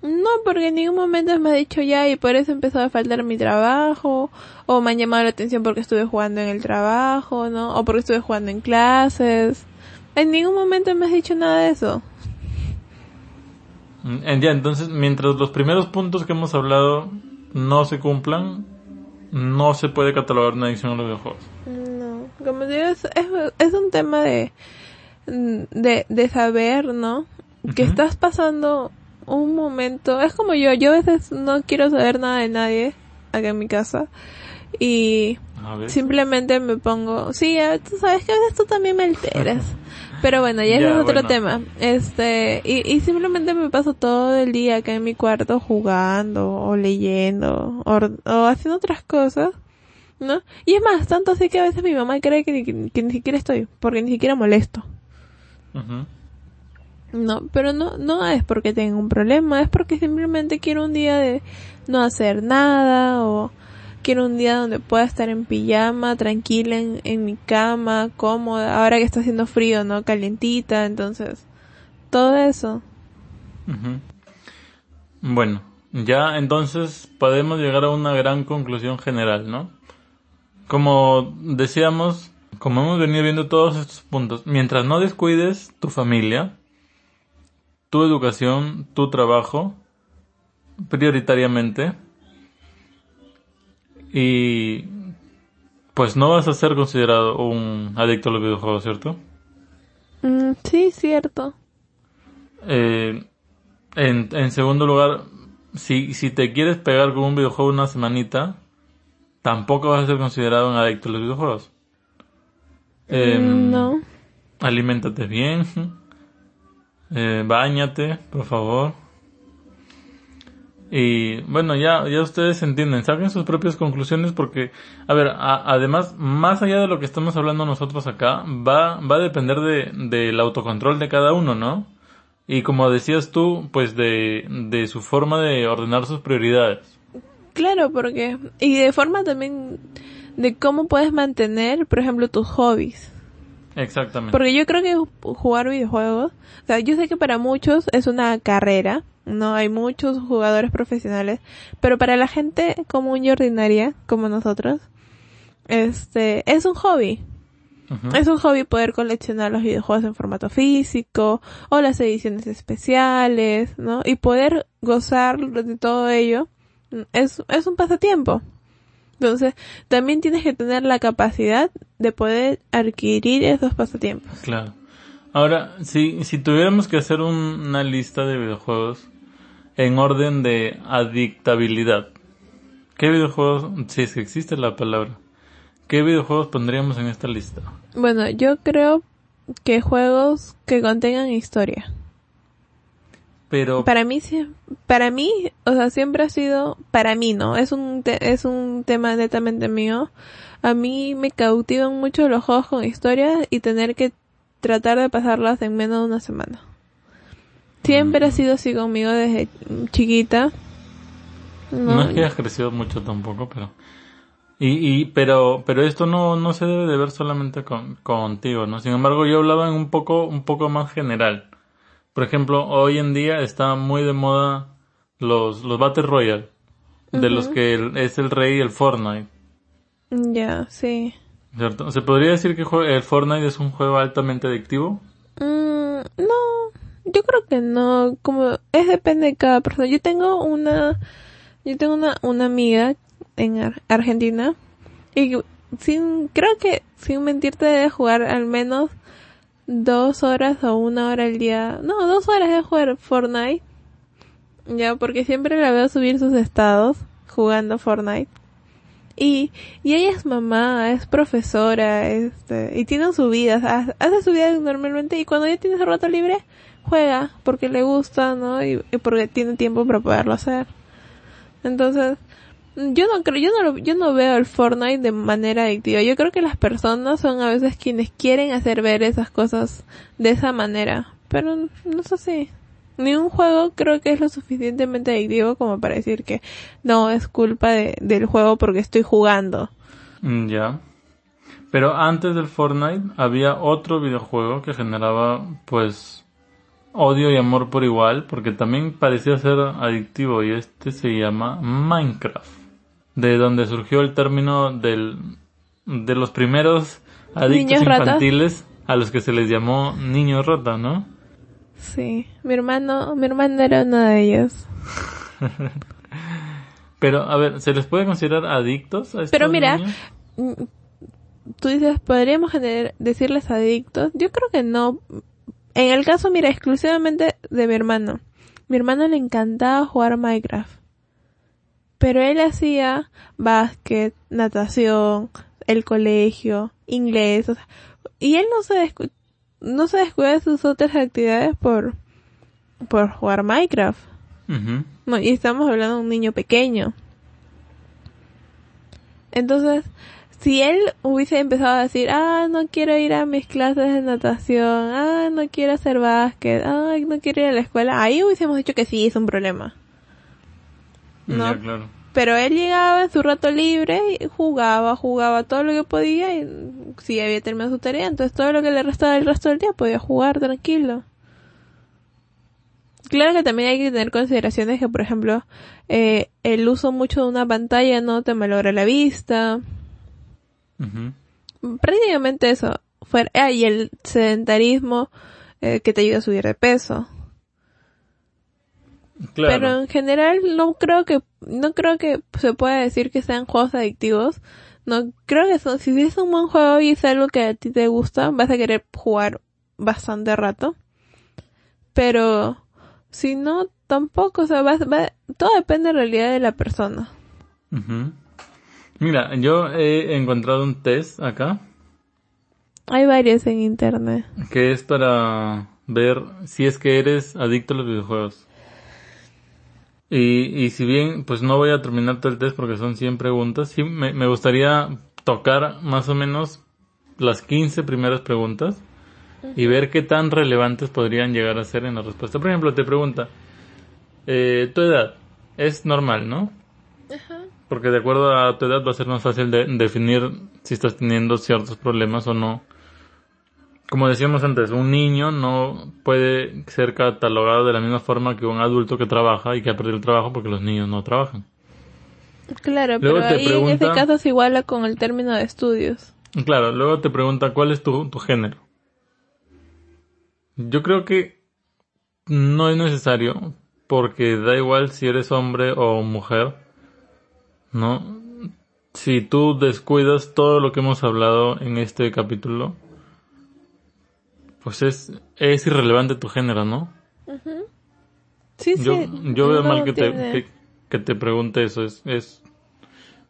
S2: No, porque en ningún momento me ha dicho ya y por eso empezó a faltar mi trabajo, o me han llamado la atención porque estuve jugando en el trabajo, ¿no? O porque estuve jugando en clases. En ningún momento me has dicho nada de eso.
S1: Mm, Ya, entonces, mientras los primeros puntos que hemos hablado no se cumplan, no se puede catalogar una adicción a los videojuegos.
S2: No, como digo, es, es, es un tema de, de, de saber, ¿no? Que estás pasando un momento, es como yo, yo a veces no quiero saber nada de nadie, acá en mi casa. Y
S1: A ver.
S2: simplemente me pongo, sí, tú sabes que a veces tú también me alteras. Pero bueno, ya,
S1: Ya,
S2: es otro
S1: bueno.
S2: tema. Este, y, y simplemente me paso todo el día acá en mi cuarto jugando o leyendo o, o haciendo otras cosas, ¿no? Y es más, tanto así que a veces mi mamá cree que, ni- que ni siquiera estoy, porque ni siquiera molesto. No, pero no, no es porque tenga un problema, es porque simplemente quiero un día de no hacer nada o quiero un día donde pueda estar en pijama, tranquila en, mi cama, cómoda, ahora que está haciendo frío, ¿no? Calientita, entonces, todo eso.
S1: Bueno, ya entonces podemos llegar a una gran conclusión general, ¿no? Como decíamos, como hemos venido viendo todos estos puntos, mientras no descuides tu familia, tu educación, tu trabajo, prioritariamente, y pues no vas a ser considerado un adicto a los videojuegos, ¿cierto?
S2: Mm, sí, cierto.
S1: Eh, en, en segundo lugar, si, si te quieres pegar con un videojuego una semanita, tampoco vas a ser considerado un adicto a los videojuegos. Em,
S2: Mm, no.
S1: Aliméntate bien. Eh, báñate, por favor. Y bueno, ya, ya ustedes entienden, saquen sus propias conclusiones porque, a ver, a- además, más allá de lo que estamos hablando nosotros acá, va, va a depender de, del autocontrol de cada uno, ¿no? Y como decías tú, pues de, de su forma de ordenar sus prioridades.
S2: Claro, porque, y de forma también de cómo puedes mantener, por ejemplo, tus hobbies.
S1: Exactamente.
S2: Porque yo creo que jugar videojuegos, o sea, yo sé que para muchos es una carrera, no hay muchos jugadores profesionales, pero para la gente común y ordinaria, como nosotros, este, es un hobby. Es un hobby poder coleccionar los videojuegos en formato físico o las ediciones especiales, ¿no? Y poder gozar de todo ello es, es un pasatiempo. Entonces, también tienes que tener la capacidad de poder adquirir esos pasatiempos.
S1: Claro. Ahora, si, si tuviéramos que hacer un- una lista de videojuegos en orden de adictabilidad, ¿qué videojuegos, si es que existe la palabra, qué videojuegos pondríamos en esta lista?
S2: Bueno, yo creo que juegos que contengan historia.
S1: Pero,
S2: Para mí, para mí, o sea, siempre ha sido, para mí, ¿no? Es un, te- es un tema netamente mío. A mí me cautivan mucho los juegos con historia y tener que tratar de pasarlas en menos de una semana. Siempre ha sido así conmigo desde chiquita.
S1: no es que hayas crecido mucho tampoco, pero... Y, y, pero, pero esto no, no se debe de ver solamente con, contigo, ¿no? Sin embargo, yo hablaba en un poco, un poco más general. Por ejemplo, hoy en día está muy de moda los, los Battle Royale, de los que el- es el rey el Fortnite,
S2: Ya, sí.
S1: ¿cierto? ¿Se podría decir que el Fortnite es un juego altamente adictivo?
S2: Mm, no, yo creo que no, como es depende de cada persona. Yo tengo una, yo tengo una, una amiga en Ar- Argentina y sin, creo que sin mentirte debe jugar al menos dos horas o una hora al día. No, dos horas de jugar Fortnite. Ya, porque siempre la veo subir sus estados jugando Fortnite. Y, y ella es mamá, es profesora, este, y tiene su vida, ha- hace su vida normalmente y cuando ella tiene su rato libre, juega porque le gusta, ¿no? Y, y porque tiene tiempo para poderlo hacer. Entonces, yo no creo, yo no yo no veo el Fortnite de manera adictiva. Yo creo que las personas son a veces quienes quieren hacer ver esas cosas de esa manera. Pero no es así. Ni un juego creo que es lo suficientemente adictivo como para decir que no es culpa de, del juego porque estoy jugando.
S1: Mm, Ya. Pero antes del Fortnite había otro videojuego que generaba, pues, odio y amor por igual, porque también parecía ser adictivo y este se llama Minecraft, de donde surgió el término del, de los primeros adictos infantiles a los que se les llamó niños rata, ¿no?
S2: Sí, mi hermano, mi hermano era uno de ellos. *laughs*
S1: Pero, a ver, ¿se les puede considerar adictos a estos
S2: Pero mira,
S1: niños?
S2: Mm, Tú dices, ¿podríamos decirles adictos? Yo creo que no. En el caso, mira, exclusivamente de mi hermano. Mi hermano le encantaba jugar Minecraft. Pero él hacía básquet, natación, el colegio, inglés, o sea, y él no se descu no se descuida de sus otras actividades por por jugar Minecraft. No, y estamos hablando de un niño pequeño. Entonces, si él hubiese empezado a decir, ah, no quiero ir a mis clases de natación, ah, no quiero hacer básquet, ah, no quiero ir a la escuela, ahí hubiésemos dicho que sí, es un problema. No.
S1: Ya, claro.
S2: Pero él llegaba en su rato libre y jugaba, jugaba todo lo que podía y si había terminado su tarea, entonces todo lo que le restaba el resto del día podía jugar tranquilo. Claro que también hay que tener consideraciones que, por ejemplo, eh, el uso mucho de una pantalla no te malogra la vista. Prácticamente eso. Fuera, ah, y el sedentarismo eh, que te ayuda a subir de peso.
S1: Claro.
S2: Pero en general no creo que no creo que se pueda decir que sean juegos adictivos. No creo que son, si es un buen juego y es algo que a ti te gusta, vas a querer jugar bastante rato. Pero si no tampoco, o sea, vas, va- todo depende en realidad de la persona.
S1: Ujú. Mira, yo he encontrado un test acá
S2: Hay varios en internet.
S1: que es para ver si es que eres adicto a los videojuegos. Y, y si bien, pues no voy a terminar todo el test porque son 100 preguntas, sí me, me gustaría tocar más o menos las 15 primeras preguntas y ver qué tan relevantes podrían llegar a ser en la respuesta. Por ejemplo, te pregunta, eh, tu edad es normal, ¿no? Porque de acuerdo a tu edad va a ser más fácil de definir si estás teniendo ciertos problemas o no. Como decíamos antes, un niño no puede ser catalogado de la misma forma que un adulto que trabaja y que ha perdido el trabajo porque los niños no trabajan.
S2: Claro,
S1: Luego
S2: pero ahí en ese caso se iguala con el término de estudios.
S1: Claro, luego te pregunta cuál es tu, tu género. Yo creo que no es necesario porque da igual si eres hombre o mujer, ¿no? Si tú descuidas todo lo que hemos hablado en este capítulo, pues es, es irrelevante tu género, ¿no?
S2: Sí, sí.
S1: Yo, yo veo
S2: no
S1: mal que te, que, que te pregunte eso. Es, es,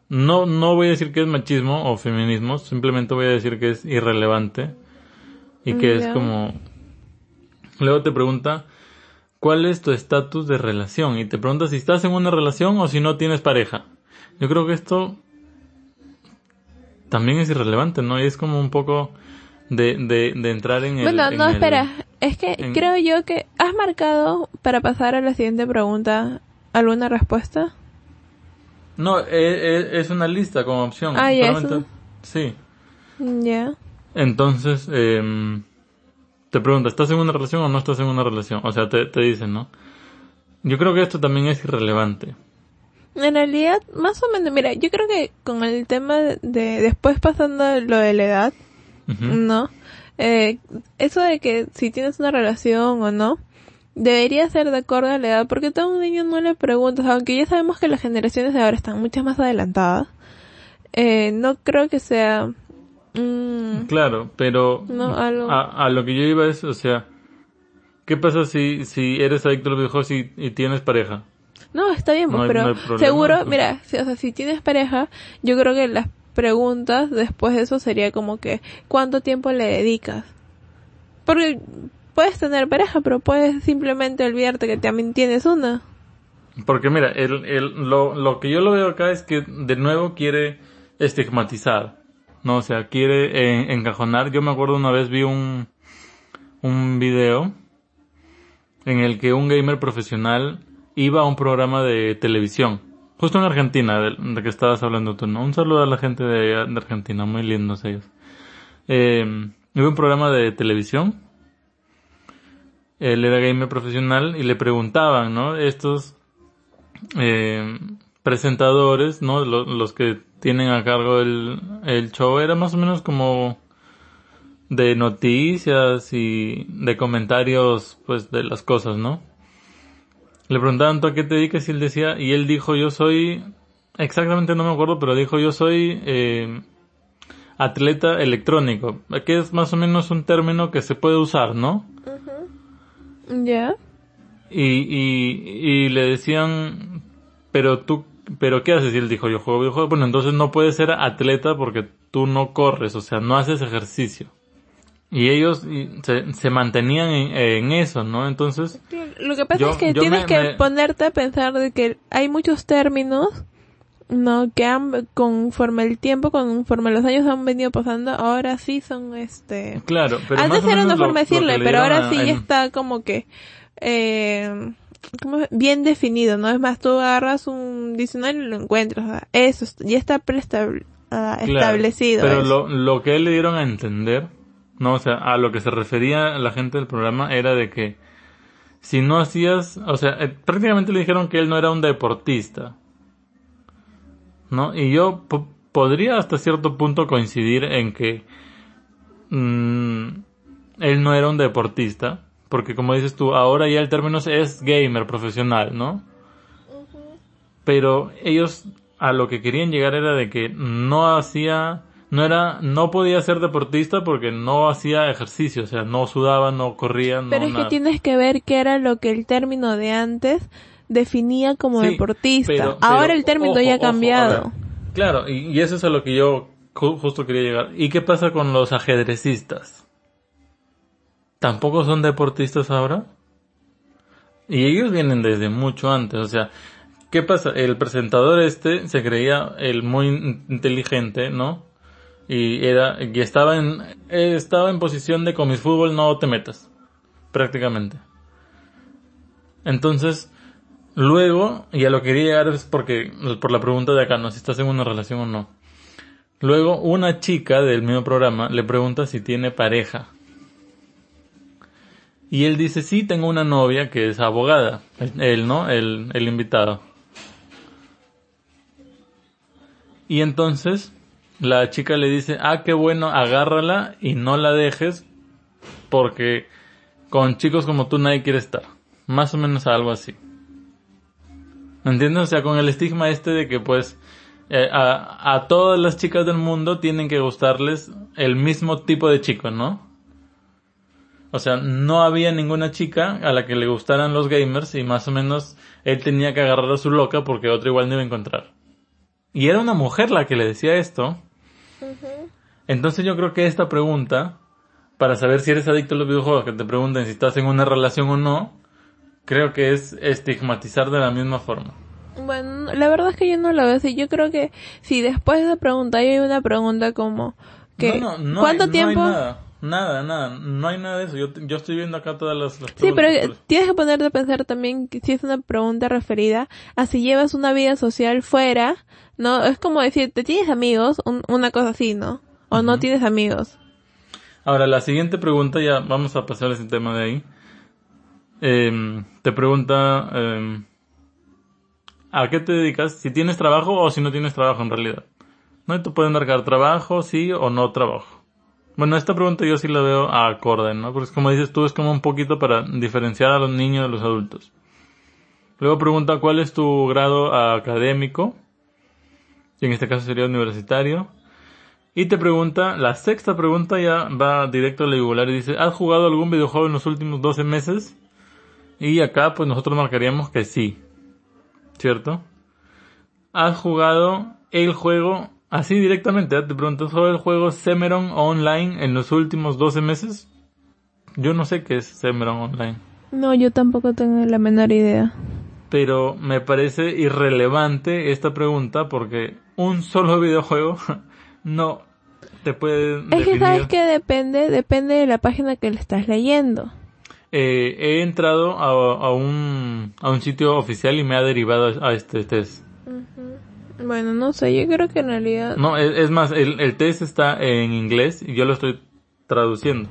S1: no, no voy a decir que es machismo o feminismo, simplemente voy a decir que es irrelevante y que es como, luego te pregunta, ¿cuál es tu estatus de relación? Y te pregunta si estás en una relación o si no tienes pareja. Yo creo que esto también es irrelevante, ¿no? Y es como un poco de, de, de entrar en el...
S2: Bueno,
S1: en
S2: no,
S1: el-
S2: espera. Es que
S1: en-
S2: creo yo que has marcado para pasar a la siguiente pregunta alguna respuesta.
S1: No, e- e- es, una lista como opción.
S2: Ah, ya, eso.
S1: Sí.
S2: Ya.
S1: Entonces, em, te pregunta, ¿estás en una relación o no estás en una relación? O sea, te, te dicen, ¿no? Yo creo que esto también es irrelevante.
S2: En realidad, más o menos, mira, yo creo que con el tema de, de- después pasando lo de la edad, ¿no? Eh, eso de que si tienes una relación o no, debería ser de acuerdo a la edad, porque todo un niño no le preguntas, aunque ya sabemos que las generaciones de ahora están mucho más adelantadas, eh, no creo que sea, mm,
S1: Claro, pero
S2: no, algo,
S1: a, a lo que yo iba es, o sea, ¿qué pasa si, si eres adicto a los videojuegos y, y tienes pareja?
S2: no, está bien,
S1: no
S2: pues,
S1: hay-
S2: pero
S1: no problema,
S2: seguro,
S1: pues.
S2: mira, si, o sea, si tienes pareja, yo creo que las preguntas después de eso sería como que, ¿cuánto tiempo le dedicas? Porque puedes tener pareja, pero puedes simplemente olvidarte que también tienes una.
S1: Porque mira, el, el, lo, lo que yo lo veo acá es que de nuevo quiere estigmatizar, ¿no? O sea, quiere eh, encajonar. Yo me acuerdo una vez vi un, un video en el que un gamer profesional iba a un programa de televisión, justo en Argentina, de, que estabas hablando tú, ¿no? Un saludo a la gente de, Argentina, muy lindos ellos. Eh, a un programa de televisión, él era gamer profesional y le preguntaban, ¿no? Estos eh, presentadores, ¿no? Lo- Los, que tienen a cargo el, el show era más o menos como de noticias y de comentarios, pues, de las cosas, ¿no? Le preguntaban tú a qué te dedicas y él decía, y él dijo, yo soy, exactamente no me acuerdo, pero dijo, yo soy eh, atleta electrónico, que es más o menos un término que se puede usar, ¿no?
S2: Ya.
S1: Y, y, y le decían, pero tú, pero ¿qué haces? Y él dijo, yo juego videojuegos. Bueno, entonces no puedes ser atleta porque tú no corres, o sea, no haces ejercicio. Y ellos se, se mantenían en, eso, ¿no? Entonces...
S2: Lo que pasa es que tienes que ponerte a pensar de que hay muchos términos, ¿no? Que han, conforme el tiempo, conforme los años han venido pasando, ahora sí son este...
S1: Claro, pero...
S2: Antes era una forma de decirle, pero ahora sí está como que... Eh, bien definido, ¿no? Es más, tú agarras un diccionario y lo encuentras. eso ya está ah, establecido.
S1: Pero lo, lo que le dieron a entender, ¿no? O sea, a lo que se refería la gente del programa era de que si no hacías, o sea, eh, prácticamente le dijeron que él no era un deportista. ¿No? Y yo podría hasta cierto punto coincidir en que mm, él no era un deportista porque como dices tú, ahora ya el término es gamer profesional, ¿no? Pero ellos a lo que querían llegar era de que no hacía, no era, no podía ser deportista porque no hacía ejercicio, o sea, no sudaba, no corría, no
S2: Pero es que tienes que ver qué era lo que el término de antes definía como deportista. ahora el término ya ha cambiado.
S1: claro, y, y, eso es a lo que yo justo quería llegar. ¿Y qué pasa con los ajedrecistas? tampoco son deportistas ahora. Y ellos vienen desde mucho antes, o sea, ¿qué pasa? El presentador este se creía el muy inteligente, ¿no? Y era, y estaba en, estaba en posición de con mi fútbol no te metas. Prácticamente. Entonces, luego, y a lo que quería llegar es porque, por la pregunta de acá, ¿no? Si estás en una relación o no. Luego, una chica del mismo programa le pregunta si tiene pareja. Y él dice, sí, tengo una novia que es abogada. Él, ¿no? El, el invitado. Y entonces la chica le dice, ah, qué bueno, agárrala y no la dejes porque con chicos como tú nadie quiere estar. Más o menos algo así. ¿Me entiendes? O sea, con el estigma este de que pues eh, a, a todas las chicas del mundo tienen que gustarles el mismo tipo de chico, ¿no? O sea, no había ninguna chica a la que le gustaran los gamers y más o menos él tenía que agarrar a su loca porque otro igual no iba a encontrar. Y era una mujer la que le decía esto. Entonces yo creo que esta pregunta, para saber si eres adicto a los videojuegos, que te pregunten si estás en una relación o no, creo que es estigmatizar de la misma forma.
S2: Bueno, la verdad es que yo no lo veo así. Yo creo que si después de esa pregunta hay una pregunta como que ¿cuánto tiempo?
S1: Nada, nada, no hay nada de eso. Yo, yo estoy viendo acá todas las,
S2: Sí, pero tienes que ponerte a pensar también que si es una pregunta referida a si llevas una vida social fuera, ¿no? Es como decir, ¿te tienes amigos? una cosa así, ¿no? O no tienes amigos.
S1: Ahora, la siguiente pregunta, ya vamos a pasar ese tema de ahí. Eh, te pregunta, eh, ¿a qué te dedicas? Si tienes trabajo o si no tienes trabajo en realidad. ¿No? Y tú puedes marcar trabajo, sí o no trabajo. Bueno, esta pregunta yo sí la veo a acorde, ¿no? Porque como dices tú, es como un poquito para diferenciar a los niños de los adultos. Luego pregunta cuál es tu grado académico, y en este caso sería universitario. Y te pregunta, la sexta pregunta ya va directo a la igualar y dice, ¿has jugado algún videojuego en los últimos 12 meses? Y acá pues nosotros marcaríamos que sí, ¿cierto? ¿Has jugado el juego Así directamente, ¿eh? te pregunto sobre el juego Semeron Online en los últimos 12 meses. Yo no sé qué es Semeron Online.
S2: No, yo tampoco tengo la menor idea.
S1: Pero me parece irrelevante esta pregunta porque un solo *laughs* videojuego no te puede...
S2: Es que sabes que depende, depende de la página que le estás leyendo.
S1: Eh, he entrado a, un, a un sitio oficial y me ha derivado a este test.
S2: Bueno, no sé, yo creo que en realidad...
S1: No, es, más, el, el, test está en inglés y yo lo estoy traduciendo.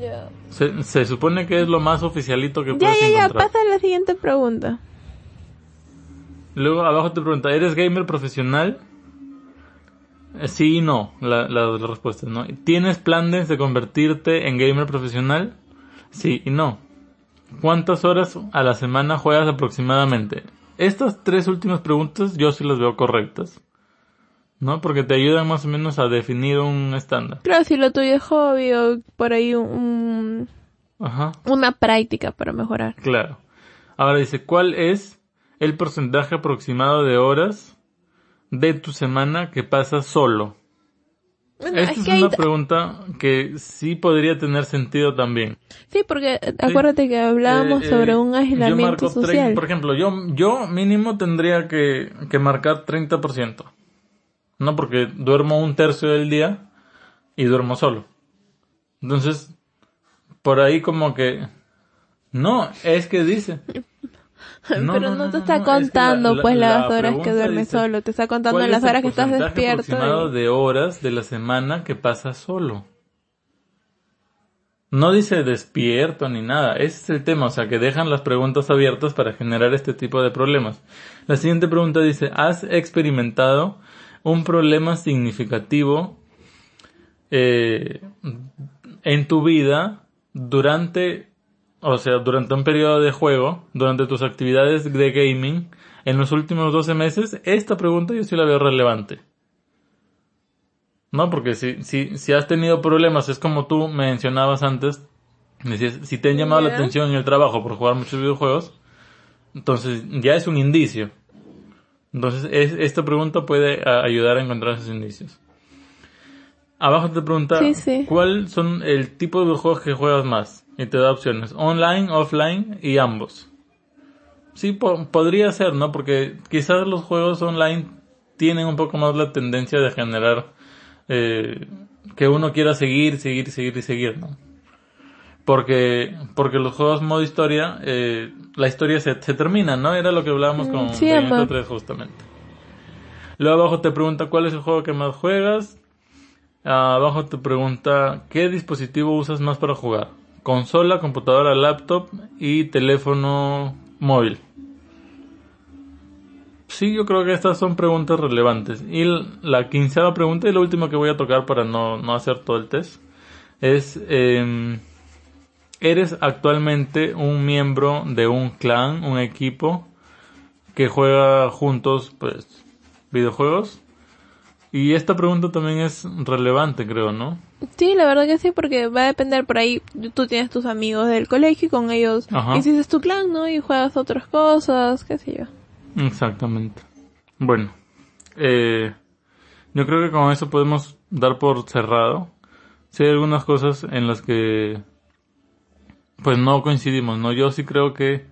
S1: Ya. Se, se, supone que es lo más oficialito que ya, puedes ya.
S2: Ya, ya, pasa a la siguiente pregunta.
S1: Luego abajo te pregunta, ¿eres gamer profesional? Eh, sí y no, la, la, la respuesta no. ¿Tienes planes de convertirte en gamer profesional? Sí y no. ¿Cuántas horas a la semana juegas aproximadamente? Estas tres últimas preguntas yo sí las veo correctas. ¿No? Porque te ayudan más o menos a definir un estándar.
S2: Claro, si lo tuyo es hobby o por ahí un... Ajá. Una práctica para mejorar.
S1: Claro. Ahora dice, ¿cuál es el porcentaje aproximado de horas de tu semana que pasas solo.
S2: Bueno,
S1: Esta
S2: es
S1: es
S2: que ahí
S1: una
S2: ta-
S1: pregunta que sí podría tener sentido también.
S2: Sí, porque eh, acuérdate que hablábamos
S1: Eh, eh,
S2: sobre un
S1: yo
S2: aislamiento social.
S1: por ejemplo, yo, yo mínimo tendría que, que marcar 30%. No, porque duermo un tercio del día y duermo solo. Entonces, por ahí como que... No, es que dice. No,
S2: Pero
S1: no,
S2: te está
S1: no, es que
S2: contando
S1: la-
S2: pues
S1: la-
S2: las
S1: la
S2: horas que duermes
S1: dice,
S2: solo, te está contando
S1: ¿Cuál
S2: las horas que estás despierto.
S1: aproximado
S2: y-
S1: de horas de la semana que pasas solo? No dice despierto ni nada, ese es el tema, o sea que dejan las preguntas abiertas para generar este tipo de problemas. La siguiente pregunta dice, ¿has experimentado un problema significativo eh, en tu vida durante, o sea, durante un periodo de juego, durante tus actividades de gaming, en los últimos 12 meses? Esta pregunta yo sí la veo relevante. ¿no? Porque si, si, si has tenido problemas, es como tú mencionabas antes, decías, si te han llamado la atención en el trabajo por jugar muchos videojuegos, entonces ya es un indicio. Entonces es- esta pregunta puede a- ayudar a encontrar esos indicios. Abajo te pregunta,
S2: Sí, sí.
S1: ¿cuál son el tipo de videojuegos que juegas más? Y te da opciones, online, offline y ambos. Sí, po- podría ser, ¿no? Porque quizás los juegos online tienen un poco más la tendencia de generar eh, que uno quiera seguir, seguir, seguir y seguir, ¿no? Porque, porque los juegos modo historia, eh, la historia se, se termina, ¿no? Era lo que hablábamos
S2: Mm,
S1: con
S2: sí,
S1: Bayonetta
S2: amor.
S1: 3 justamente. Luego abajo te pregunta cuál es el juego que más juegas. Abajo te pregunta qué dispositivo usas más para jugar. Consola, computadora, laptop y teléfono móvil. Sí, yo creo que estas son preguntas relevantes. Y la quinceava pregunta y la última que voy a tocar para no, no hacer todo el test es, em, ¿eres actualmente un miembro de un clan, un equipo que juega juntos, pues, videojuegos? Y esta pregunta también es relevante, creo, ¿no?
S2: Sí, la verdad que sí, porque va a depender por ahí. Tú tienes tus amigos del colegio y con ellos
S1: Ajá.
S2: hiciste tu clan, ¿no? Y juegas otras cosas, qué sé yo.
S1: Exactamente. Bueno, eh, yo creo que con eso podemos dar por cerrado. Sí hay algunas cosas en las que pues no coincidimos, ¿no? Yo sí creo que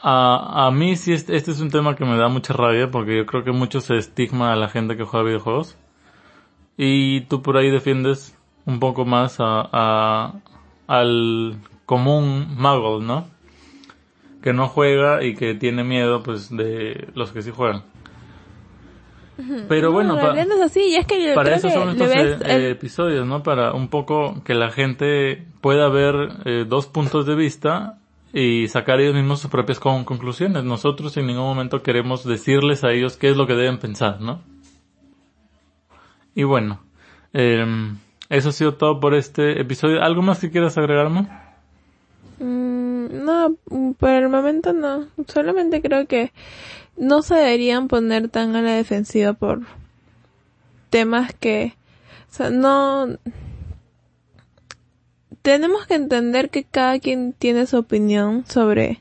S1: a, a mí sí este, este es un tema que me da mucha rabia porque yo creo que mucho se estigma a la gente que juega videojuegos. Y tú por ahí defiendes un poco más a, a- al común mago, ¿no? Que no juega y que tiene miedo pues de los que sí juegan. Pero bueno,
S2: no,
S1: pa-
S2: en realidad no es así, es que
S1: para eso
S2: que
S1: son estos
S2: ves
S1: eh,
S2: el-
S1: episodios, ¿no? Para un poco que la gente pueda ver eh, dos puntos de vista y sacar ellos mismos sus propias con- conclusiones. Nosotros en ningún momento queremos decirles a ellos qué es lo que deben pensar, ¿no? Y bueno, em, eso ha sido todo por este episodio. ¿Algo más que quieras agregarme?
S2: Mm, no, mm, por el momento no. Solamente creo que no se deberían poner tan a la defensiva por temas que, o sea, no, tenemos que entender que cada quien tiene su opinión sobre,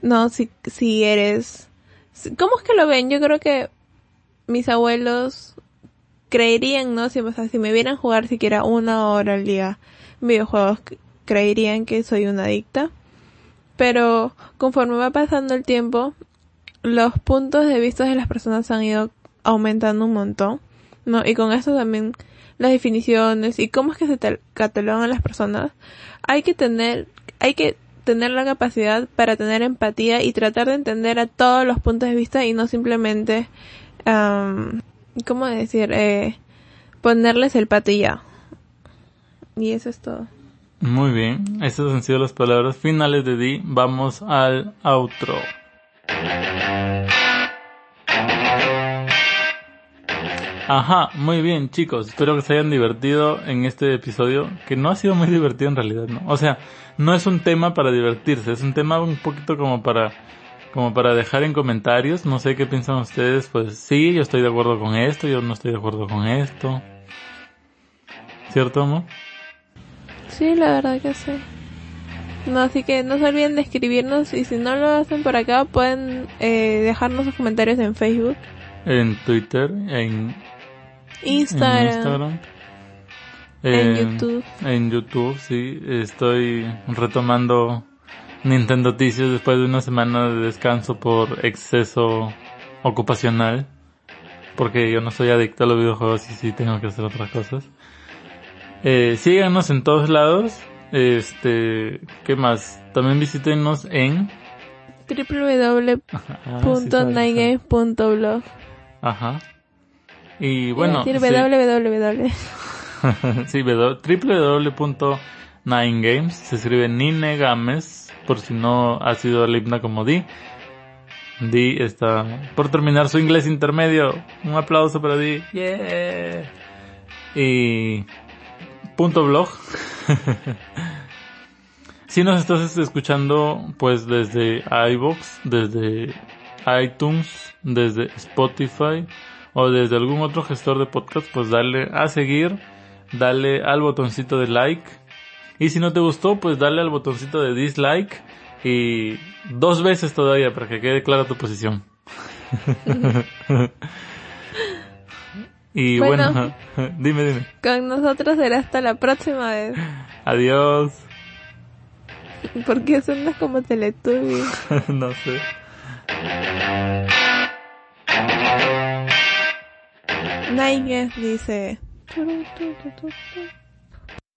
S2: no, si, si eres, ¿cómo es que lo ven? Yo creo que mis abuelos creerían, ¿no? Si, o sea, si me vieran jugar siquiera una hora al día videojuegos, creerían que soy una adicta. Pero conforme va pasando el tiempo, los puntos de vista de las personas han ido aumentando un montón, ¿no? Y con eso también las definiciones y cómo es que se tal- catalogan las personas. Hay que tener, hay que tener la capacidad para tener empatía y tratar de entender a todos los puntos de vista y no simplemente, ¿cómo decir? Eh, ponerles el pato y ya. Y eso es todo.
S1: Muy bien, esas han sido las palabras finales de Di. Vamos al outro. Ajá, muy bien chicos, espero que se hayan divertido en este episodio, que no ha sido muy divertido en realidad, ¿no? O sea, no es un tema para divertirse, es un tema un poquito como para, como para dejar en comentarios, no sé qué piensan ustedes, pues sí, yo estoy de acuerdo con esto, yo no estoy de acuerdo con esto. ¿Cierto, amor?
S2: Sí, la verdad que sí. No, así que no se olviden de escribirnos y si no lo hacen por acá pueden eh, dejarnos sus comentarios en Facebook,
S1: En Twitter, en
S2: Instagram,
S1: en, Instagram,
S2: en YouTube.
S1: En YouTube, sí. Estoy retomando Nintendo Ticios después de una semana de descanso por exceso ocupacional. Porque yo no soy adicto a los videojuegos y sí tengo que hacer otras cosas. Eh, síganos en todos lados. Este, ¿qué más? También visítenos en
S2: www.ninegames.blog.
S1: Ajá. Y bueno,
S2: decir www. *laughs*
S1: sí, www.ninegames se escribe Nine Games, por si no ha sido el como Di. Di está por terminar su inglés intermedio. Un aplauso para Di. Yeah. Y punto blog. *laughs* si nos estás escuchando pues desde iVoox, desde iTunes, desde Spotify o desde algún otro gestor de podcast, pues dale a seguir, dale al botoncito de like. Y si no te gustó, pues dale al botoncito de dislike y dos veces todavía para que quede clara tu posición. *laughs* y bueno,
S2: Bueno. *laughs*
S1: dime, dime.
S2: Con nosotros será hasta la próxima vez.
S1: Adiós.
S2: Porque suenas como Teletubby. *laughs*
S1: no sé.
S2: Nine dice.